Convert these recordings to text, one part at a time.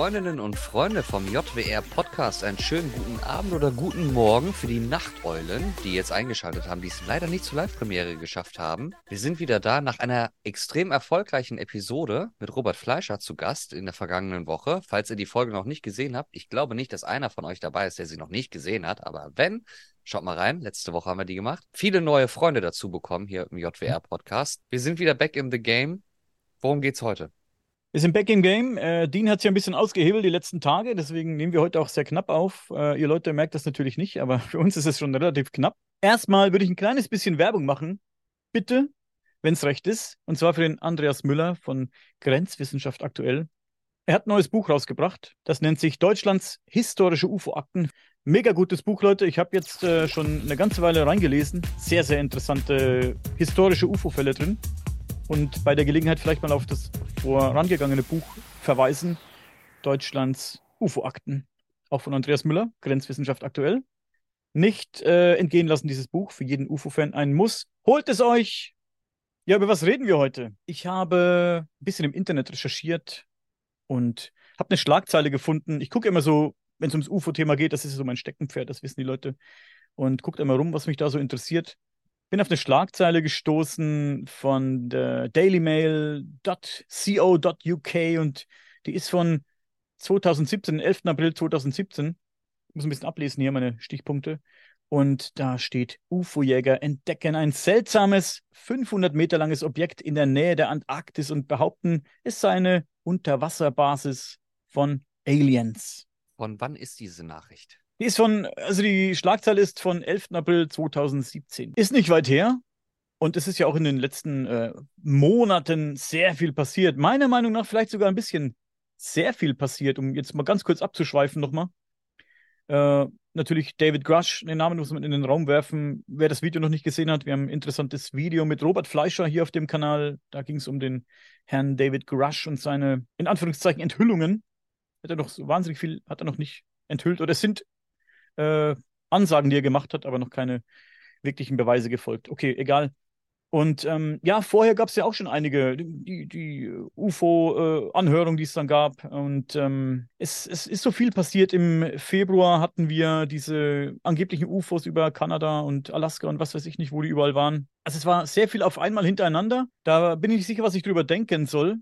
Freundinnen und Freunde vom JWR Podcast einen schönen guten Abend oder guten Morgen für die Nachteulen, die jetzt eingeschaltet haben, die es leider nicht zur Live-Premiere geschafft haben. Wir sind wieder da nach einer extrem erfolgreichen Episode mit Robert Fleischer zu Gast in der vergangenen Woche. Falls ihr die Folge noch nicht gesehen habt, ich glaube nicht, dass einer von euch dabei ist, der sie noch nicht gesehen hat, aber wenn, Schaut mal rein, letzte Woche haben wir die gemacht. Viele neue Freunde dazu bekommen hier im JWR Podcast. Wir sind wieder back in the game. Worum geht's heute? Wir sind back im Game. Äh, Dean hat sich ein bisschen ausgehebelt die letzten Tage, deswegen nehmen wir heute auch sehr knapp auf. Äh, ihr Leute merkt das natürlich nicht, aber für uns ist es schon relativ knapp. Erstmal würde ich ein kleines bisschen Werbung machen. Bitte, wenn es recht ist. Und zwar für den Andreas Müller von Grenzwissenschaft aktuell. Er hat ein neues Buch rausgebracht. Das nennt sich Deutschlands historische UFO-Akten. Mega gutes Buch, Leute. Ich habe jetzt äh, schon eine ganze Weile reingelesen. Sehr, sehr interessante historische UFO-Fälle drin und bei der Gelegenheit vielleicht mal auf das vorangegangene Buch verweisen. Deutschlands UFO-Akten, auch von Andreas Müller, Grenzwissenschaft aktuell. Nicht äh, entgehen lassen, dieses Buch, für jeden UFO-Fan ein Muss. Holt es euch! Ja, über was reden wir heute? Ich habe ein bisschen im Internet recherchiert und habe eine Schlagzeile gefunden. Ich gucke immer so, wenn es ums UFO-Thema geht, das ist so mein Steckenpferd, das wissen die Leute. Und guckt immer rum, was mich da so interessiert bin auf eine Schlagzeile gestoßen von dailymail.co.uk und die ist von 2017, 11. April 2017. Ich muss ein bisschen ablesen hier, meine Stichpunkte. Und da steht, UFO-Jäger entdecken ein seltsames, 500 Meter langes Objekt in der Nähe der Antarktis und behaupten, es sei eine Unterwasserbasis von Aliens. Von wann ist diese Nachricht? Die ist von, also die Schlagzeile ist von 11. April 2017. Ist nicht weit her. Und es ist ja auch in den letzten äh, Monaten sehr viel passiert. Meiner Meinung nach vielleicht sogar ein bisschen sehr viel passiert, um jetzt mal ganz kurz abzuschweifen nochmal. Äh, natürlich David Grush, den Namen muss man in den Raum werfen. Wer das Video noch nicht gesehen hat, wir haben ein interessantes Video mit Robert Fleischer hier auf dem Kanal. Da ging es um den Herrn David Grush und seine, in Anführungszeichen, Enthüllungen. Hat er noch so wahnsinnig viel, hat er noch nicht enthüllt oder es sind äh, Ansagen, die er gemacht hat, aber noch keine wirklichen Beweise gefolgt. Okay, egal. Und ähm, ja, vorher gab es ja auch schon einige, die, die UFO-Anhörung, äh, die es dann gab. Und ähm, es, es ist so viel passiert. Im Februar hatten wir diese angeblichen UFOs über Kanada und Alaska und was weiß ich nicht, wo die überall waren. Also es war sehr viel auf einmal hintereinander. Da bin ich nicht sicher, was ich drüber denken soll.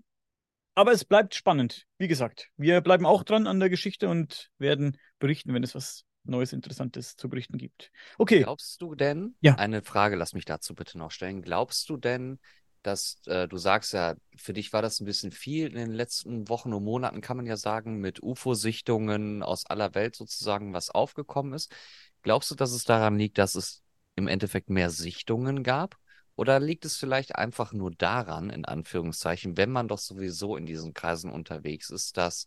Aber es bleibt spannend. Wie gesagt, wir bleiben auch dran an der Geschichte und werden berichten, wenn es was Neues, Interessantes zu berichten gibt. Okay. Glaubst du denn, ja. eine Frage, lass mich dazu bitte noch stellen, glaubst du denn, dass äh, du sagst ja, für dich war das ein bisschen viel in den letzten Wochen und Monaten, kann man ja sagen, mit UFO-Sichtungen aus aller Welt sozusagen, was aufgekommen ist. Glaubst du, dass es daran liegt, dass es im Endeffekt mehr Sichtungen gab? Oder liegt es vielleicht einfach nur daran, in Anführungszeichen, wenn man doch sowieso in diesen Kreisen unterwegs ist, dass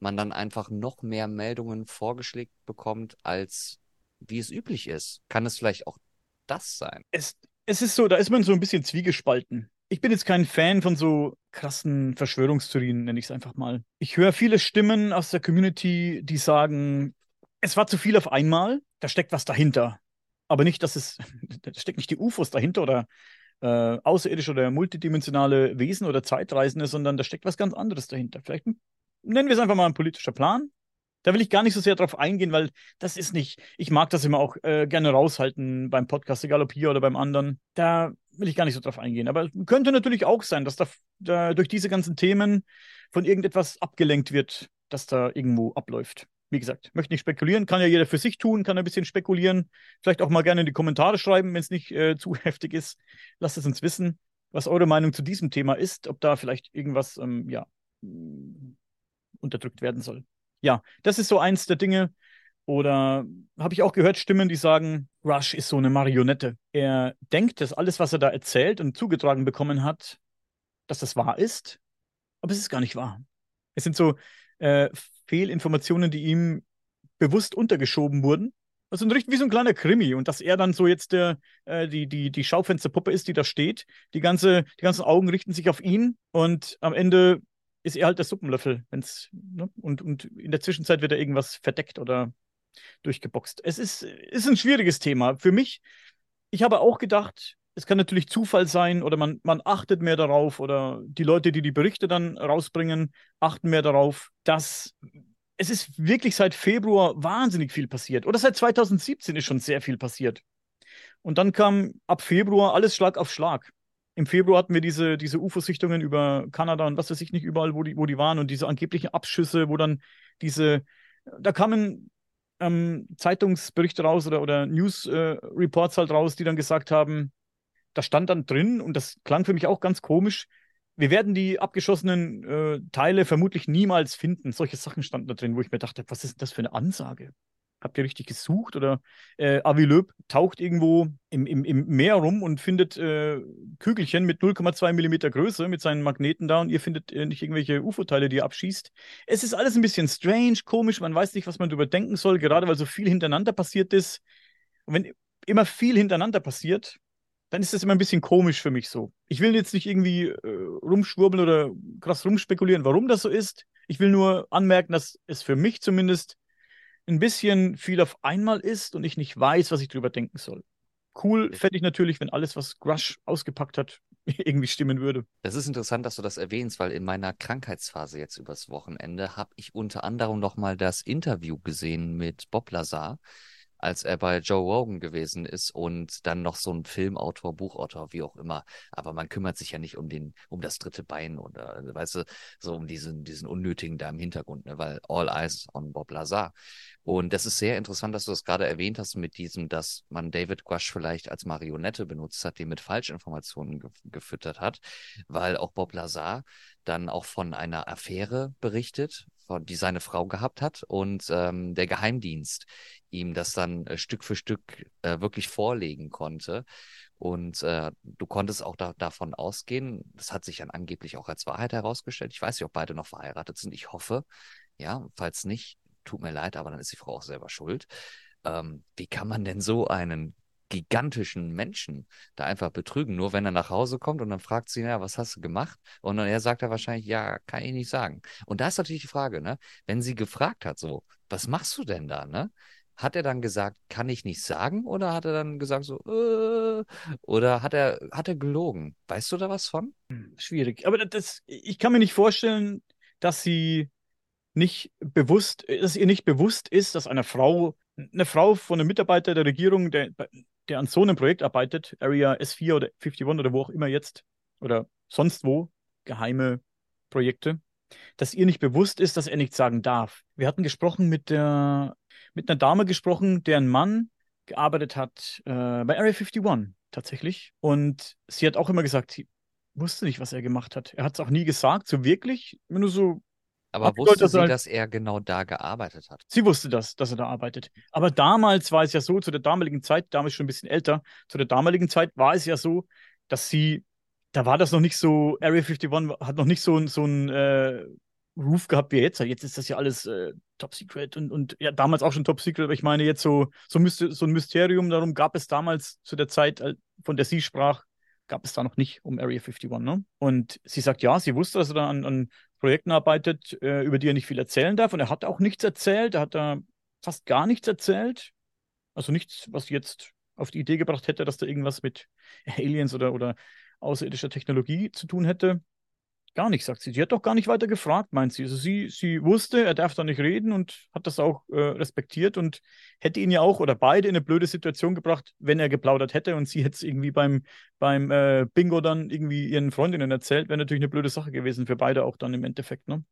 man dann einfach noch mehr Meldungen vorgeschlägt bekommt, als wie es üblich ist. Kann es vielleicht auch das sein? Es, es ist so, da ist man so ein bisschen zwiegespalten. Ich bin jetzt kein Fan von so krassen Verschwörungstheorien, nenne ich es einfach mal. Ich höre viele Stimmen aus der Community, die sagen, es war zu viel auf einmal, da steckt was dahinter. Aber nicht, dass es, da steckt nicht die UFOs dahinter oder äh, außerirdische oder multidimensionale Wesen oder Zeitreisende, sondern da steckt was ganz anderes dahinter. Vielleicht ein nennen wir es einfach mal ein politischer Plan. Da will ich gar nicht so sehr drauf eingehen, weil das ist nicht, ich mag das immer auch äh, gerne raushalten beim Podcast, egal ob hier oder beim anderen. Da will ich gar nicht so drauf eingehen. Aber könnte natürlich auch sein, dass da, da durch diese ganzen Themen von irgendetwas abgelenkt wird, das da irgendwo abläuft. Wie gesagt, möchte nicht spekulieren, kann ja jeder für sich tun, kann ein bisschen spekulieren. Vielleicht auch mal gerne in die Kommentare schreiben, wenn es nicht äh, zu heftig ist. Lasst es uns wissen, was eure Meinung zu diesem Thema ist, ob da vielleicht irgendwas, ähm, ja, unterdrückt werden soll. Ja, das ist so eins der Dinge. Oder habe ich auch gehört Stimmen, die sagen, Rush ist so eine Marionette. Er denkt, dass alles, was er da erzählt und zugetragen bekommen hat, dass das wahr ist, aber es ist gar nicht wahr. Es sind so äh, Fehlinformationen, die ihm bewusst untergeschoben wurden. Also wie so ein kleiner Krimi und dass er dann so jetzt der, äh, die, die, die Schaufensterpuppe ist, die da steht. Die, ganze, die ganzen Augen richten sich auf ihn und am Ende ist er halt der Suppenlöffel. Wenn's, ne? und, und in der Zwischenzeit wird er irgendwas verdeckt oder durchgeboxt. Es ist, ist ein schwieriges Thema. Für mich, ich habe auch gedacht, es kann natürlich Zufall sein oder man, man achtet mehr darauf oder die Leute, die die Berichte dann rausbringen, achten mehr darauf, dass es ist wirklich seit Februar wahnsinnig viel passiert. Oder seit 2017 ist schon sehr viel passiert. Und dann kam ab Februar alles Schlag auf Schlag. Im Februar hatten wir diese, diese UFO-Sichtungen über Kanada und was weiß ich nicht überall, wo die, wo die waren und diese angeblichen Abschüsse, wo dann diese, da kamen ähm, Zeitungsberichte raus oder, oder News-Reports äh, halt raus, die dann gesagt haben, da stand dann drin, und das klang für mich auch ganz komisch, wir werden die abgeschossenen äh, Teile vermutlich niemals finden. Solche Sachen standen da drin, wo ich mir dachte, was ist das für eine Ansage? Habt ihr richtig gesucht? Oder äh, Avi Löb taucht irgendwo im, im, im Meer rum und findet äh, Kügelchen mit 0,2 Millimeter Größe mit seinen Magneten da und ihr findet äh, nicht irgendwelche UFO-Teile, die er abschießt. Es ist alles ein bisschen strange, komisch, man weiß nicht, was man darüber denken soll, gerade weil so viel hintereinander passiert ist. Und wenn immer viel hintereinander passiert, dann ist das immer ein bisschen komisch für mich so. Ich will jetzt nicht irgendwie äh, rumschwurbeln oder krass rumspekulieren, warum das so ist. Ich will nur anmerken, dass es für mich zumindest ein bisschen viel auf einmal ist und ich nicht weiß, was ich drüber denken soll. Cool fände ich natürlich, wenn alles, was Grush ausgepackt hat, irgendwie stimmen würde. Das ist interessant, dass du das erwähnst, weil in meiner Krankheitsphase jetzt übers Wochenende habe ich unter anderem nochmal das Interview gesehen mit Bob Lazar als er bei Joe Rogan gewesen ist und dann noch so ein Filmautor, Buchautor, wie auch immer. Aber man kümmert sich ja nicht um den, um das dritte Bein oder, weißt du, so um diesen, diesen Unnötigen da im Hintergrund, ne? weil all eyes on Bob Lazar. Und das ist sehr interessant, dass du das gerade erwähnt hast mit diesem, dass man David Guash vielleicht als Marionette benutzt hat, die mit Falschinformationen ge gefüttert hat, weil auch Bob Lazar dann auch von einer Affäre berichtet, von, die seine Frau gehabt hat und ähm, der Geheimdienst ihm das dann äh, Stück für Stück äh, wirklich vorlegen konnte. Und äh, du konntest auch da, davon ausgehen, das hat sich dann angeblich auch als Wahrheit herausgestellt. Ich weiß nicht, ob beide noch verheiratet sind. Ich hoffe, ja, falls nicht, tut mir leid, aber dann ist die Frau auch selber schuld. Ähm, wie kann man denn so einen gigantischen Menschen da einfach betrügen, nur wenn er nach Hause kommt und dann fragt sie, ja, was hast du gemacht? Und dann er sagt er wahrscheinlich, ja, kann ich nicht sagen. Und da ist natürlich die Frage, ne, wenn sie gefragt hat, so, was machst du denn da, ne? Hat er dann gesagt, kann ich nicht sagen? Oder hat er dann gesagt, so, äh, oder hat er, hat er gelogen? Weißt du da was von? Hm, schwierig. Aber das, ich kann mir nicht vorstellen, dass sie nicht bewusst, dass ihr nicht bewusst ist, dass eine Frau, eine Frau von einem Mitarbeiter der Regierung, der, der an so einem Projekt arbeitet, Area S4 oder 51 oder wo auch immer jetzt, oder sonst wo, geheime Projekte, dass ihr nicht bewusst ist, dass er nichts sagen darf. Wir hatten gesprochen mit der, mit einer Dame gesprochen, deren Mann gearbeitet hat äh, bei Area 51 tatsächlich. Und sie hat auch immer gesagt, sie wusste nicht, was er gemacht hat. Er hat es auch nie gesagt, so wirklich, nur so aber Ach, wusste sie, halt... dass er genau da gearbeitet hat? Sie wusste das, dass er da arbeitet. Aber damals war es ja so, zu der damaligen Zeit, damals schon ein bisschen älter, zu der damaligen Zeit war es ja so, dass sie, da war das noch nicht so, Area 51 hat noch nicht so, so ein äh, Roof gehabt wie jetzt. Jetzt ist das ja alles äh, Top Secret und, und ja, damals auch schon Top Secret, aber ich meine jetzt so, so, so ein Mysterium, darum gab es damals zu der Zeit, von der sie sprach, gab es da noch nicht um Area 51. Ne? Und sie sagt, ja, sie wusste, dass er da an, an Projekten arbeitet, äh, über die er nicht viel erzählen darf. Und er hat auch nichts erzählt. Er hat da fast gar nichts erzählt. Also nichts, was jetzt auf die Idee gebracht hätte, dass da irgendwas mit Aliens oder, oder außerirdischer Technologie zu tun hätte. Gar nicht, sagt sie. Sie hat doch gar nicht weiter gefragt, meint sie. Also sie, sie wusste, er darf da nicht reden und hat das auch äh, respektiert und hätte ihn ja auch oder beide in eine blöde Situation gebracht, wenn er geplaudert hätte und sie hätte es irgendwie beim, beim äh, Bingo dann irgendwie ihren Freundinnen erzählt, wäre natürlich eine blöde Sache gewesen für beide auch dann im Endeffekt, ne?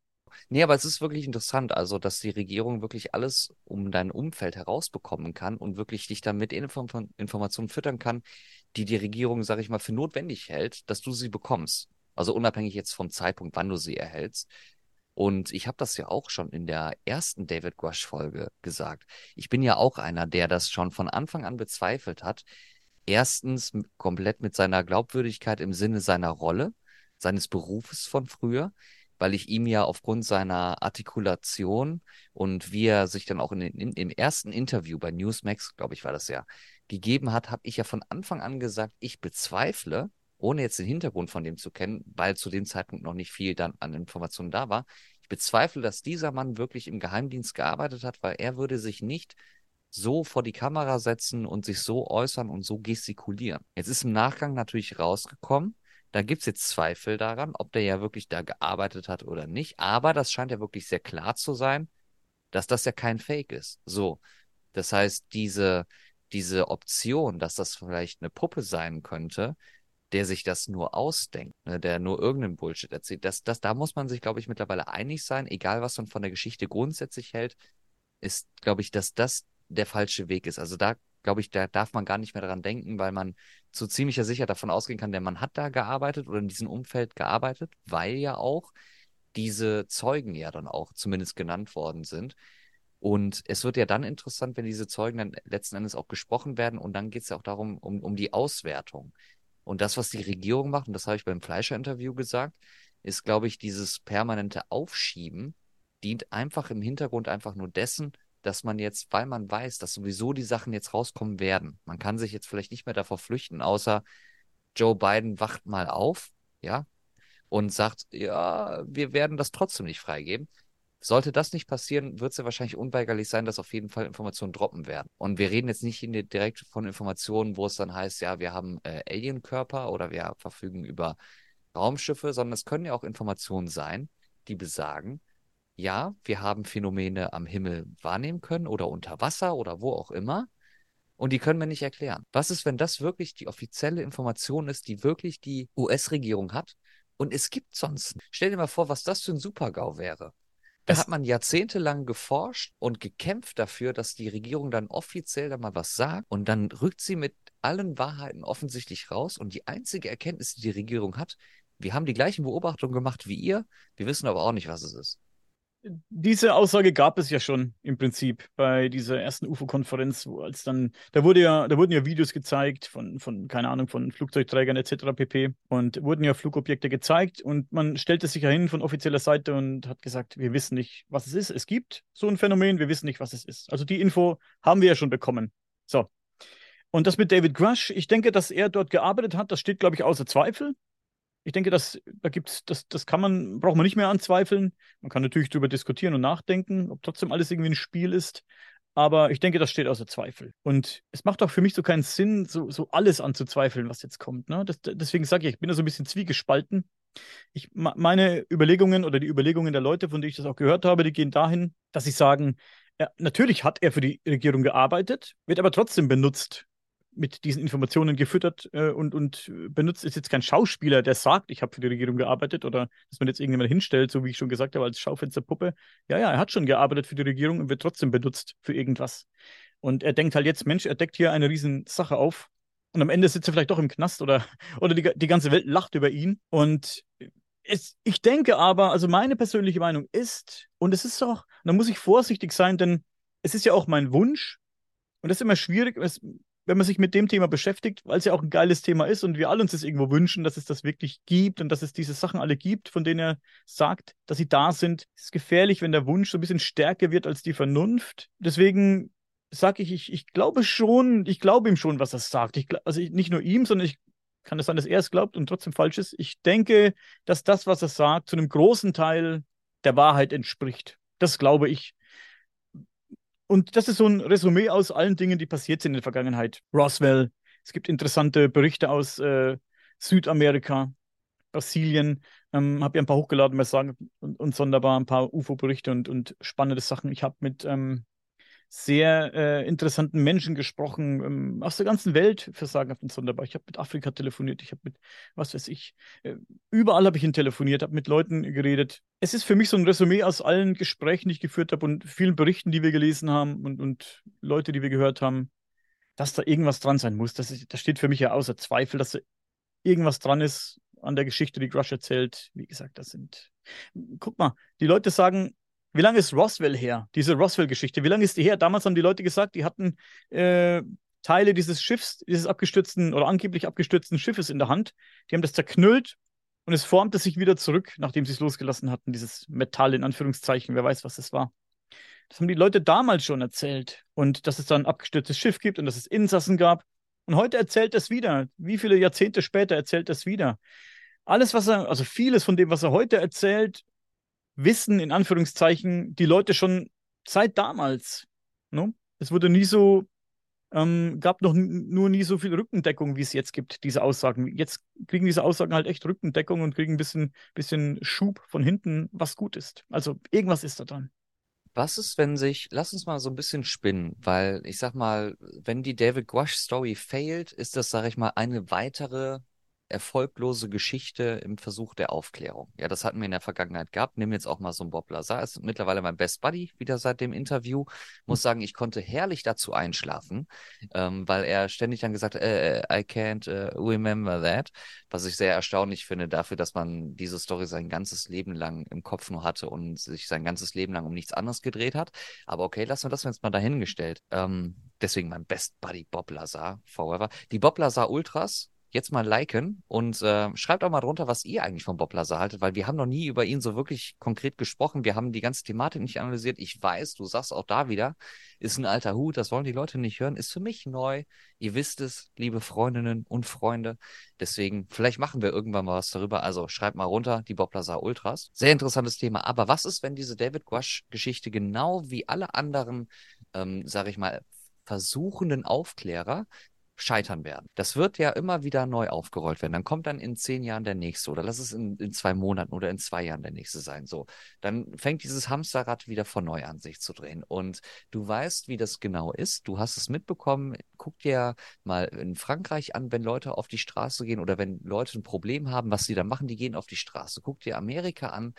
Nee, aber es ist wirklich interessant, also dass die Regierung wirklich alles um dein Umfeld herausbekommen kann und wirklich dich damit Inform Informationen füttern kann, die die Regierung, sage ich mal, für notwendig hält, dass du sie bekommst. Also unabhängig jetzt vom Zeitpunkt, wann du sie erhältst. Und ich habe das ja auch schon in der ersten David Grush-Folge gesagt. Ich bin ja auch einer, der das schon von Anfang an bezweifelt hat. Erstens komplett mit seiner Glaubwürdigkeit im Sinne seiner Rolle, seines Berufes von früher, weil ich ihm ja aufgrund seiner Artikulation und wie er sich dann auch in, in, im ersten Interview bei Newsmax, glaube ich, war das ja, gegeben hat, habe ich ja von Anfang an gesagt, ich bezweifle, ohne jetzt den Hintergrund von dem zu kennen, weil zu dem Zeitpunkt noch nicht viel dann an Informationen da war. Ich bezweifle, dass dieser Mann wirklich im Geheimdienst gearbeitet hat, weil er würde sich nicht so vor die Kamera setzen und sich so äußern und so gestikulieren. Jetzt ist im Nachgang natürlich rausgekommen, da gibt es jetzt Zweifel daran, ob der ja wirklich da gearbeitet hat oder nicht. Aber das scheint ja wirklich sehr klar zu sein, dass das ja kein Fake ist. So. Das heißt, diese, diese Option, dass das vielleicht eine Puppe sein könnte, der sich das nur ausdenkt, ne, der nur irgendeinen Bullshit erzählt, das, das, da muss man sich, glaube ich, mittlerweile einig sein, egal was man von der Geschichte grundsätzlich hält, ist, glaube ich, dass das der falsche Weg ist. Also da glaube ich, da darf man gar nicht mehr daran denken, weil man zu ziemlicher Sicherheit davon ausgehen kann, der Mann hat da gearbeitet oder in diesem Umfeld gearbeitet, weil ja auch diese Zeugen ja dann auch zumindest genannt worden sind. Und es wird ja dann interessant, wenn diese Zeugen dann letzten Endes auch gesprochen werden. Und dann geht es ja auch darum, um, um die Auswertung. Und das, was die Regierung macht, und das habe ich beim Fleischer-Interview gesagt, ist, glaube ich, dieses permanente Aufschieben dient einfach im Hintergrund einfach nur dessen, dass man jetzt, weil man weiß, dass sowieso die Sachen jetzt rauskommen werden, man kann sich jetzt vielleicht nicht mehr davor flüchten, außer Joe Biden wacht mal auf, ja, und sagt, ja, wir werden das trotzdem nicht freigeben. Sollte das nicht passieren, wird es ja wahrscheinlich unweigerlich sein, dass auf jeden Fall Informationen droppen werden. Und wir reden jetzt nicht direkt von Informationen, wo es dann heißt, ja, wir haben äh, Alienkörper oder wir verfügen über Raumschiffe, sondern es können ja auch Informationen sein, die besagen, ja, wir haben Phänomene am Himmel wahrnehmen können oder unter Wasser oder wo auch immer. Und die können wir nicht erklären. Was ist, wenn das wirklich die offizielle Information ist, die wirklich die US-Regierung hat? Und es gibt sonst. Stell dir mal vor, was das für ein Supergau wäre. Da hat man jahrzehntelang geforscht und gekämpft dafür, dass die Regierung dann offiziell da mal was sagt und dann rückt sie mit allen Wahrheiten offensichtlich raus. Und die einzige Erkenntnis, die die Regierung hat, wir haben die gleichen Beobachtungen gemacht wie ihr, wir wissen aber auch nicht, was es ist diese Aussage gab es ja schon im Prinzip bei dieser ersten UFO-Konferenz, wo als dann, da wurde ja, da wurden ja Videos gezeigt von, von, keine Ahnung, von Flugzeugträgern etc. pp. Und wurden ja Flugobjekte gezeigt und man stellte sich ja hin von offizieller Seite und hat gesagt, wir wissen nicht, was es ist. Es gibt so ein Phänomen, wir wissen nicht, was es ist. Also die Info haben wir ja schon bekommen. So. Und das mit David Grush, ich denke, dass er dort gearbeitet hat, das steht, glaube ich, außer Zweifel. Ich denke, dass, da gibt's, das, das kann man, braucht man nicht mehr anzweifeln. Man kann natürlich darüber diskutieren und nachdenken, ob trotzdem alles irgendwie ein Spiel ist. Aber ich denke, das steht außer Zweifel. Und es macht auch für mich so keinen Sinn, so, so alles anzuzweifeln, was jetzt kommt. Ne? Das, deswegen sage ich, ich bin da so ein bisschen zwiegespalten. Ich, meine Überlegungen oder die Überlegungen der Leute, von denen ich das auch gehört habe, die gehen dahin, dass sie sagen, ja, natürlich hat er für die Regierung gearbeitet, wird aber trotzdem benutzt mit diesen Informationen gefüttert äh, und, und benutzt, ist jetzt kein Schauspieler, der sagt, ich habe für die Regierung gearbeitet oder dass man jetzt irgendjemand hinstellt, so wie ich schon gesagt habe, als Schaufensterpuppe. Ja, ja, er hat schon gearbeitet für die Regierung und wird trotzdem benutzt für irgendwas. Und er denkt halt jetzt, Mensch, er deckt hier eine riesen Sache auf und am Ende sitzt er vielleicht doch im Knast oder, oder die, die ganze Welt lacht über ihn. Und es, ich denke aber, also meine persönliche Meinung ist, und es ist auch, da muss ich vorsichtig sein, denn es ist ja auch mein Wunsch, und das ist immer schwierig, es, wenn man sich mit dem Thema beschäftigt, weil es ja auch ein geiles Thema ist und wir alle uns das irgendwo wünschen, dass es das wirklich gibt und dass es diese Sachen alle gibt, von denen er sagt, dass sie da sind, ist gefährlich, wenn der Wunsch so ein bisschen stärker wird als die Vernunft. Deswegen sage ich, ich, ich glaube schon, ich glaube ihm schon, was er sagt. Ich, also ich, nicht nur ihm, sondern ich kann es sein, dass er es glaubt und trotzdem falsch ist. Ich denke, dass das, was er sagt, zu einem großen Teil der Wahrheit entspricht. Das glaube ich. Und das ist so ein Resümee aus allen Dingen, die passiert sind in der Vergangenheit. Roswell, es gibt interessante Berichte aus äh, Südamerika, Brasilien. Ähm, habe ja ein paar hochgeladen, mal sagen, und, und sonderbar ein paar UFO-Berichte und, und spannende Sachen. Ich habe mit ähm, sehr äh, interessanten Menschen gesprochen, ähm, aus der ganzen Welt für Sagenhaft und Sonderbar. Ich habe mit Afrika telefoniert, ich habe mit, was weiß ich, äh, überall habe ich ihn telefoniert, habe mit Leuten geredet. Es ist für mich so ein Resümee aus allen Gesprächen, die ich geführt habe und vielen Berichten, die wir gelesen haben und, und Leute, die wir gehört haben, dass da irgendwas dran sein muss. Das, ist, das steht für mich ja außer Zweifel, dass da irgendwas dran ist an der Geschichte, die Grush erzählt. Wie gesagt, das sind. Guck mal, die Leute sagen, wie lange ist Roswell her? Diese Roswell-Geschichte. Wie lange ist die her? Damals haben die Leute gesagt, die hatten äh, Teile dieses Schiffs, dieses abgestürzten oder angeblich abgestürzten Schiffes in der Hand. Die haben das zerknüllt und es formte sich wieder zurück, nachdem sie es losgelassen hatten. Dieses Metall in Anführungszeichen. Wer weiß, was es war. Das haben die Leute damals schon erzählt. Und dass es da ein abgestürztes Schiff gibt und dass es Insassen gab. Und heute erzählt es wieder. Wie viele Jahrzehnte später erzählt es wieder? Alles, was er, also vieles von dem, was er heute erzählt, wissen in Anführungszeichen die Leute schon seit damals. Ne? Es wurde nie so, ähm, gab noch nur nie so viel Rückendeckung, wie es jetzt gibt, diese Aussagen. Jetzt kriegen diese Aussagen halt echt Rückendeckung und kriegen ein bisschen, bisschen Schub von hinten, was gut ist. Also irgendwas ist da dran. Was ist, wenn sich, lass uns mal so ein bisschen spinnen, weil ich sag mal, wenn die David Guash Story failt, ist das, sag ich mal, eine weitere erfolglose Geschichte im Versuch der Aufklärung. Ja, das hatten wir in der Vergangenheit gehabt. Nimm jetzt auch mal so einen Bob Lazar. Ist mittlerweile mein Best Buddy wieder seit dem Interview. Muss sagen, ich konnte herrlich dazu einschlafen, ähm, weil er ständig dann gesagt hat, äh, äh I can't uh, remember that. Was ich sehr erstaunlich finde dafür, dass man diese Story sein ganzes Leben lang im Kopf nur hatte und sich sein ganzes Leben lang um nichts anderes gedreht hat. Aber okay, lassen wir das jetzt mal dahingestellt. Ähm, deswegen mein Best Buddy Bob Lazar forever. Die Bob Lazar Ultras jetzt mal liken und äh, schreibt auch mal drunter, was ihr eigentlich von Bob Lazar haltet, weil wir haben noch nie über ihn so wirklich konkret gesprochen. Wir haben die ganze Thematik nicht analysiert. Ich weiß, du sagst auch da wieder, ist ein alter Hut, das wollen die Leute nicht hören, ist für mich neu. Ihr wisst es, liebe Freundinnen und Freunde. Deswegen, vielleicht machen wir irgendwann mal was darüber. Also schreibt mal runter, die Bob Lazar Ultras. Sehr interessantes Thema. Aber was ist, wenn diese David Guash-Geschichte genau wie alle anderen, ähm, sage ich mal, versuchenden Aufklärer scheitern werden. Das wird ja immer wieder neu aufgerollt werden. Dann kommt dann in zehn Jahren der nächste oder lass es in, in zwei Monaten oder in zwei Jahren der nächste sein. So, dann fängt dieses Hamsterrad wieder von neu an sich zu drehen. Und du weißt, wie das genau ist. Du hast es mitbekommen. Guck dir mal in Frankreich an, wenn Leute auf die Straße gehen oder wenn Leute ein Problem haben, was sie da machen, die gehen auf die Straße. Guck dir Amerika an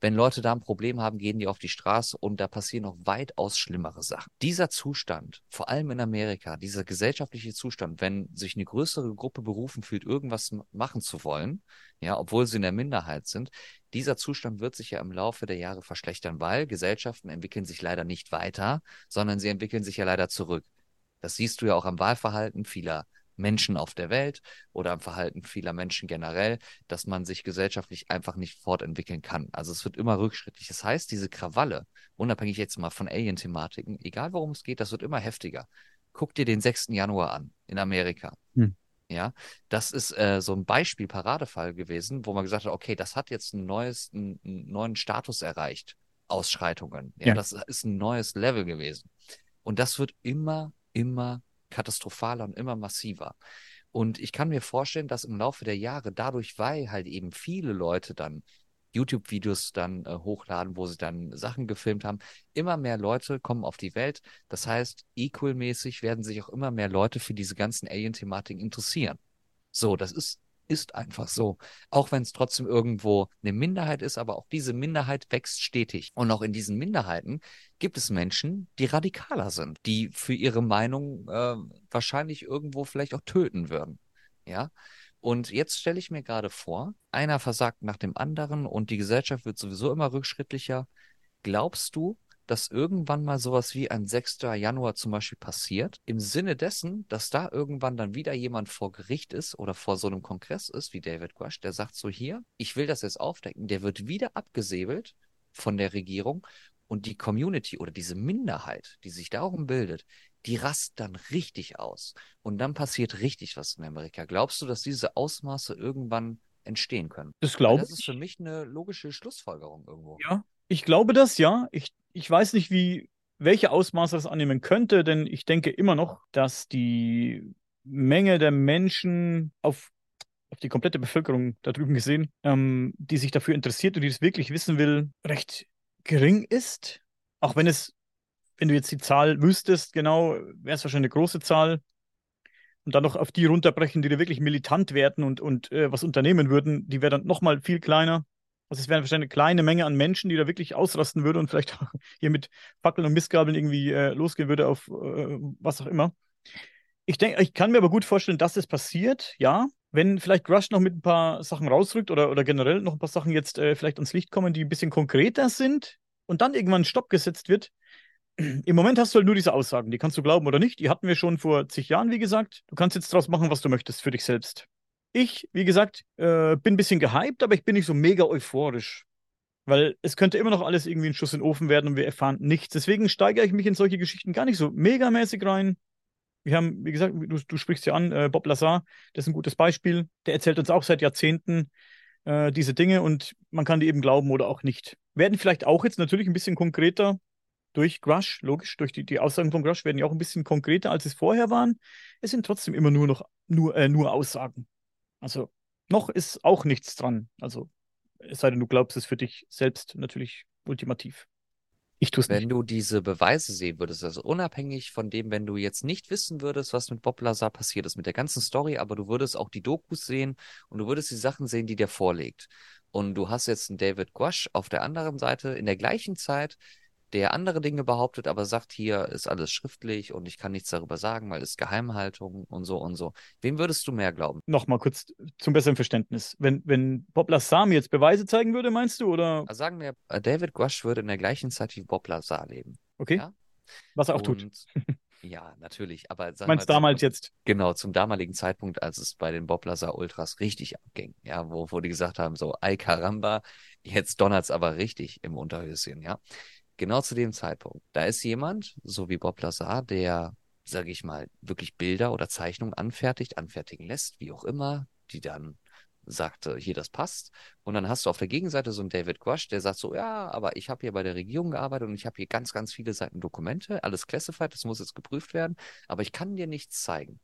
wenn Leute da ein Problem haben, gehen die auf die Straße und da passieren noch weitaus schlimmere Sachen. Dieser Zustand, vor allem in Amerika, dieser gesellschaftliche Zustand, wenn sich eine größere Gruppe berufen fühlt, irgendwas machen zu wollen, ja, obwohl sie in der Minderheit sind, dieser Zustand wird sich ja im Laufe der Jahre verschlechtern, weil Gesellschaften entwickeln sich leider nicht weiter, sondern sie entwickeln sich ja leider zurück. Das siehst du ja auch am Wahlverhalten vieler Menschen auf der Welt oder am Verhalten vieler Menschen generell, dass man sich gesellschaftlich einfach nicht fortentwickeln kann. Also es wird immer rückschrittlich. Das heißt, diese Krawalle, unabhängig jetzt mal von Alien-Thematiken, egal worum es geht, das wird immer heftiger. Guck dir den 6. Januar an in Amerika. Hm. Ja, das ist äh, so ein Beispiel, Paradefall gewesen, wo man gesagt hat, okay, das hat jetzt ein neues, einen, neuen Status erreicht. Ausschreitungen. Ja, ja, das ist ein neues Level gewesen. Und das wird immer, immer katastrophaler und immer massiver. Und ich kann mir vorstellen, dass im Laufe der Jahre dadurch, weil halt eben viele Leute dann YouTube-Videos dann äh, hochladen, wo sie dann Sachen gefilmt haben. Immer mehr Leute kommen auf die Welt. Das heißt, equal-mäßig werden sich auch immer mehr Leute für diese ganzen Alien-Thematiken interessieren. So, das ist ist einfach so. Auch wenn es trotzdem irgendwo eine Minderheit ist, aber auch diese Minderheit wächst stetig. Und auch in diesen Minderheiten gibt es Menschen, die radikaler sind, die für ihre Meinung äh, wahrscheinlich irgendwo vielleicht auch töten würden. Ja. Und jetzt stelle ich mir gerade vor, einer versagt nach dem anderen und die Gesellschaft wird sowieso immer rückschrittlicher. Glaubst du, dass irgendwann mal sowas wie ein 6. Januar zum Beispiel passiert, im Sinne dessen, dass da irgendwann dann wieder jemand vor Gericht ist oder vor so einem Kongress ist, wie David Grush, der sagt so hier, ich will das jetzt aufdecken, der wird wieder abgesäbelt von der Regierung und die Community oder diese Minderheit, die sich darum bildet, die rast dann richtig aus. Und dann passiert richtig was in Amerika. Glaubst du, dass diese Ausmaße irgendwann entstehen können? Das glaube ich. Das ist für mich eine logische Schlussfolgerung irgendwo. Ja, ich glaube das, ja. Ich, ich weiß nicht, wie, welche Ausmaße das annehmen könnte, denn ich denke immer noch, dass die Menge der Menschen auf, auf die komplette Bevölkerung da drüben gesehen, ähm, die sich dafür interessiert und die es wirklich wissen will, recht gering ist. Auch wenn es, wenn du jetzt die Zahl wüsstest, genau, wäre es wahrscheinlich eine große Zahl. Und dann noch auf die runterbrechen, die da wirklich militant werden und, und äh, was unternehmen würden, die wäre dann nochmal viel kleiner. Also es wäre wahrscheinlich eine kleine Menge an Menschen, die da wirklich ausrasten würde und vielleicht auch hier mit Fackeln und Mistgabeln irgendwie äh, losgehen würde auf äh, was auch immer. Ich denke, ich kann mir aber gut vorstellen, dass es passiert, ja. Wenn vielleicht Rush noch mit ein paar Sachen rausrückt oder, oder generell noch ein paar Sachen jetzt äh, vielleicht ans Licht kommen, die ein bisschen konkreter sind und dann irgendwann Stopp gesetzt wird. Im Moment hast du halt nur diese Aussagen, die kannst du glauben oder nicht. Die hatten wir schon vor zig Jahren, wie gesagt. Du kannst jetzt daraus machen, was du möchtest für dich selbst. Ich, wie gesagt, äh, bin ein bisschen gehypt, aber ich bin nicht so mega euphorisch. Weil es könnte immer noch alles irgendwie ein Schuss in den Ofen werden und wir erfahren nichts. Deswegen steigere ich mich in solche Geschichten gar nicht so megamäßig rein. Wir haben, wie gesagt, du, du sprichst ja an, äh, Bob Lazar, das ist ein gutes Beispiel. Der erzählt uns auch seit Jahrzehnten äh, diese Dinge und man kann die eben glauben oder auch nicht. Werden vielleicht auch jetzt natürlich ein bisschen konkreter durch Grush, logisch, durch die, die Aussagen von Grush werden ja auch ein bisschen konkreter, als es vorher waren. Es sind trotzdem immer nur noch nur, äh, nur Aussagen. Also noch ist auch nichts dran. Also es sei denn, du glaubst es für dich selbst natürlich ultimativ. Ich tue es nicht. Wenn du diese Beweise sehen würdest, also unabhängig von dem, wenn du jetzt nicht wissen würdest, was mit Bob Lazar passiert ist, mit der ganzen Story, aber du würdest auch die Dokus sehen und du würdest die Sachen sehen, die der vorlegt. Und du hast jetzt einen David Guash auf der anderen Seite in der gleichen Zeit, der andere Dinge behauptet, aber sagt, hier ist alles schriftlich und ich kann nichts darüber sagen, weil es Geheimhaltung und so und so. Wem würdest du mehr glauben? Nochmal kurz zum besseren Verständnis. Wenn, wenn Bob Lazar mir jetzt Beweise zeigen würde, meinst du, oder? Also sagen wir, äh, David Guash würde in der gleichen Zeit wie Bob Lazar leben. Okay. Ja? Was er auch und, tut. Ja, natürlich. Aber sag meinst mal, damals zum, jetzt? Genau, zum damaligen Zeitpunkt, als es bei den Bob Lazar Ultras richtig abging. Ja, wo, wo die gesagt haben, so, ay caramba, jetzt donnert's aber richtig im Unterhöschen, ja genau zu dem Zeitpunkt. Da ist jemand, so wie Bob Lazar, der, sage ich mal, wirklich Bilder oder Zeichnungen anfertigt, anfertigen lässt, wie auch immer, die dann sagte, hier, das passt. Und dann hast du auf der Gegenseite so einen David Quash, der sagt so, ja, aber ich habe hier bei der Regierung gearbeitet und ich habe hier ganz, ganz viele Seiten Dokumente, alles classified, das muss jetzt geprüft werden, aber ich kann dir nichts zeigen.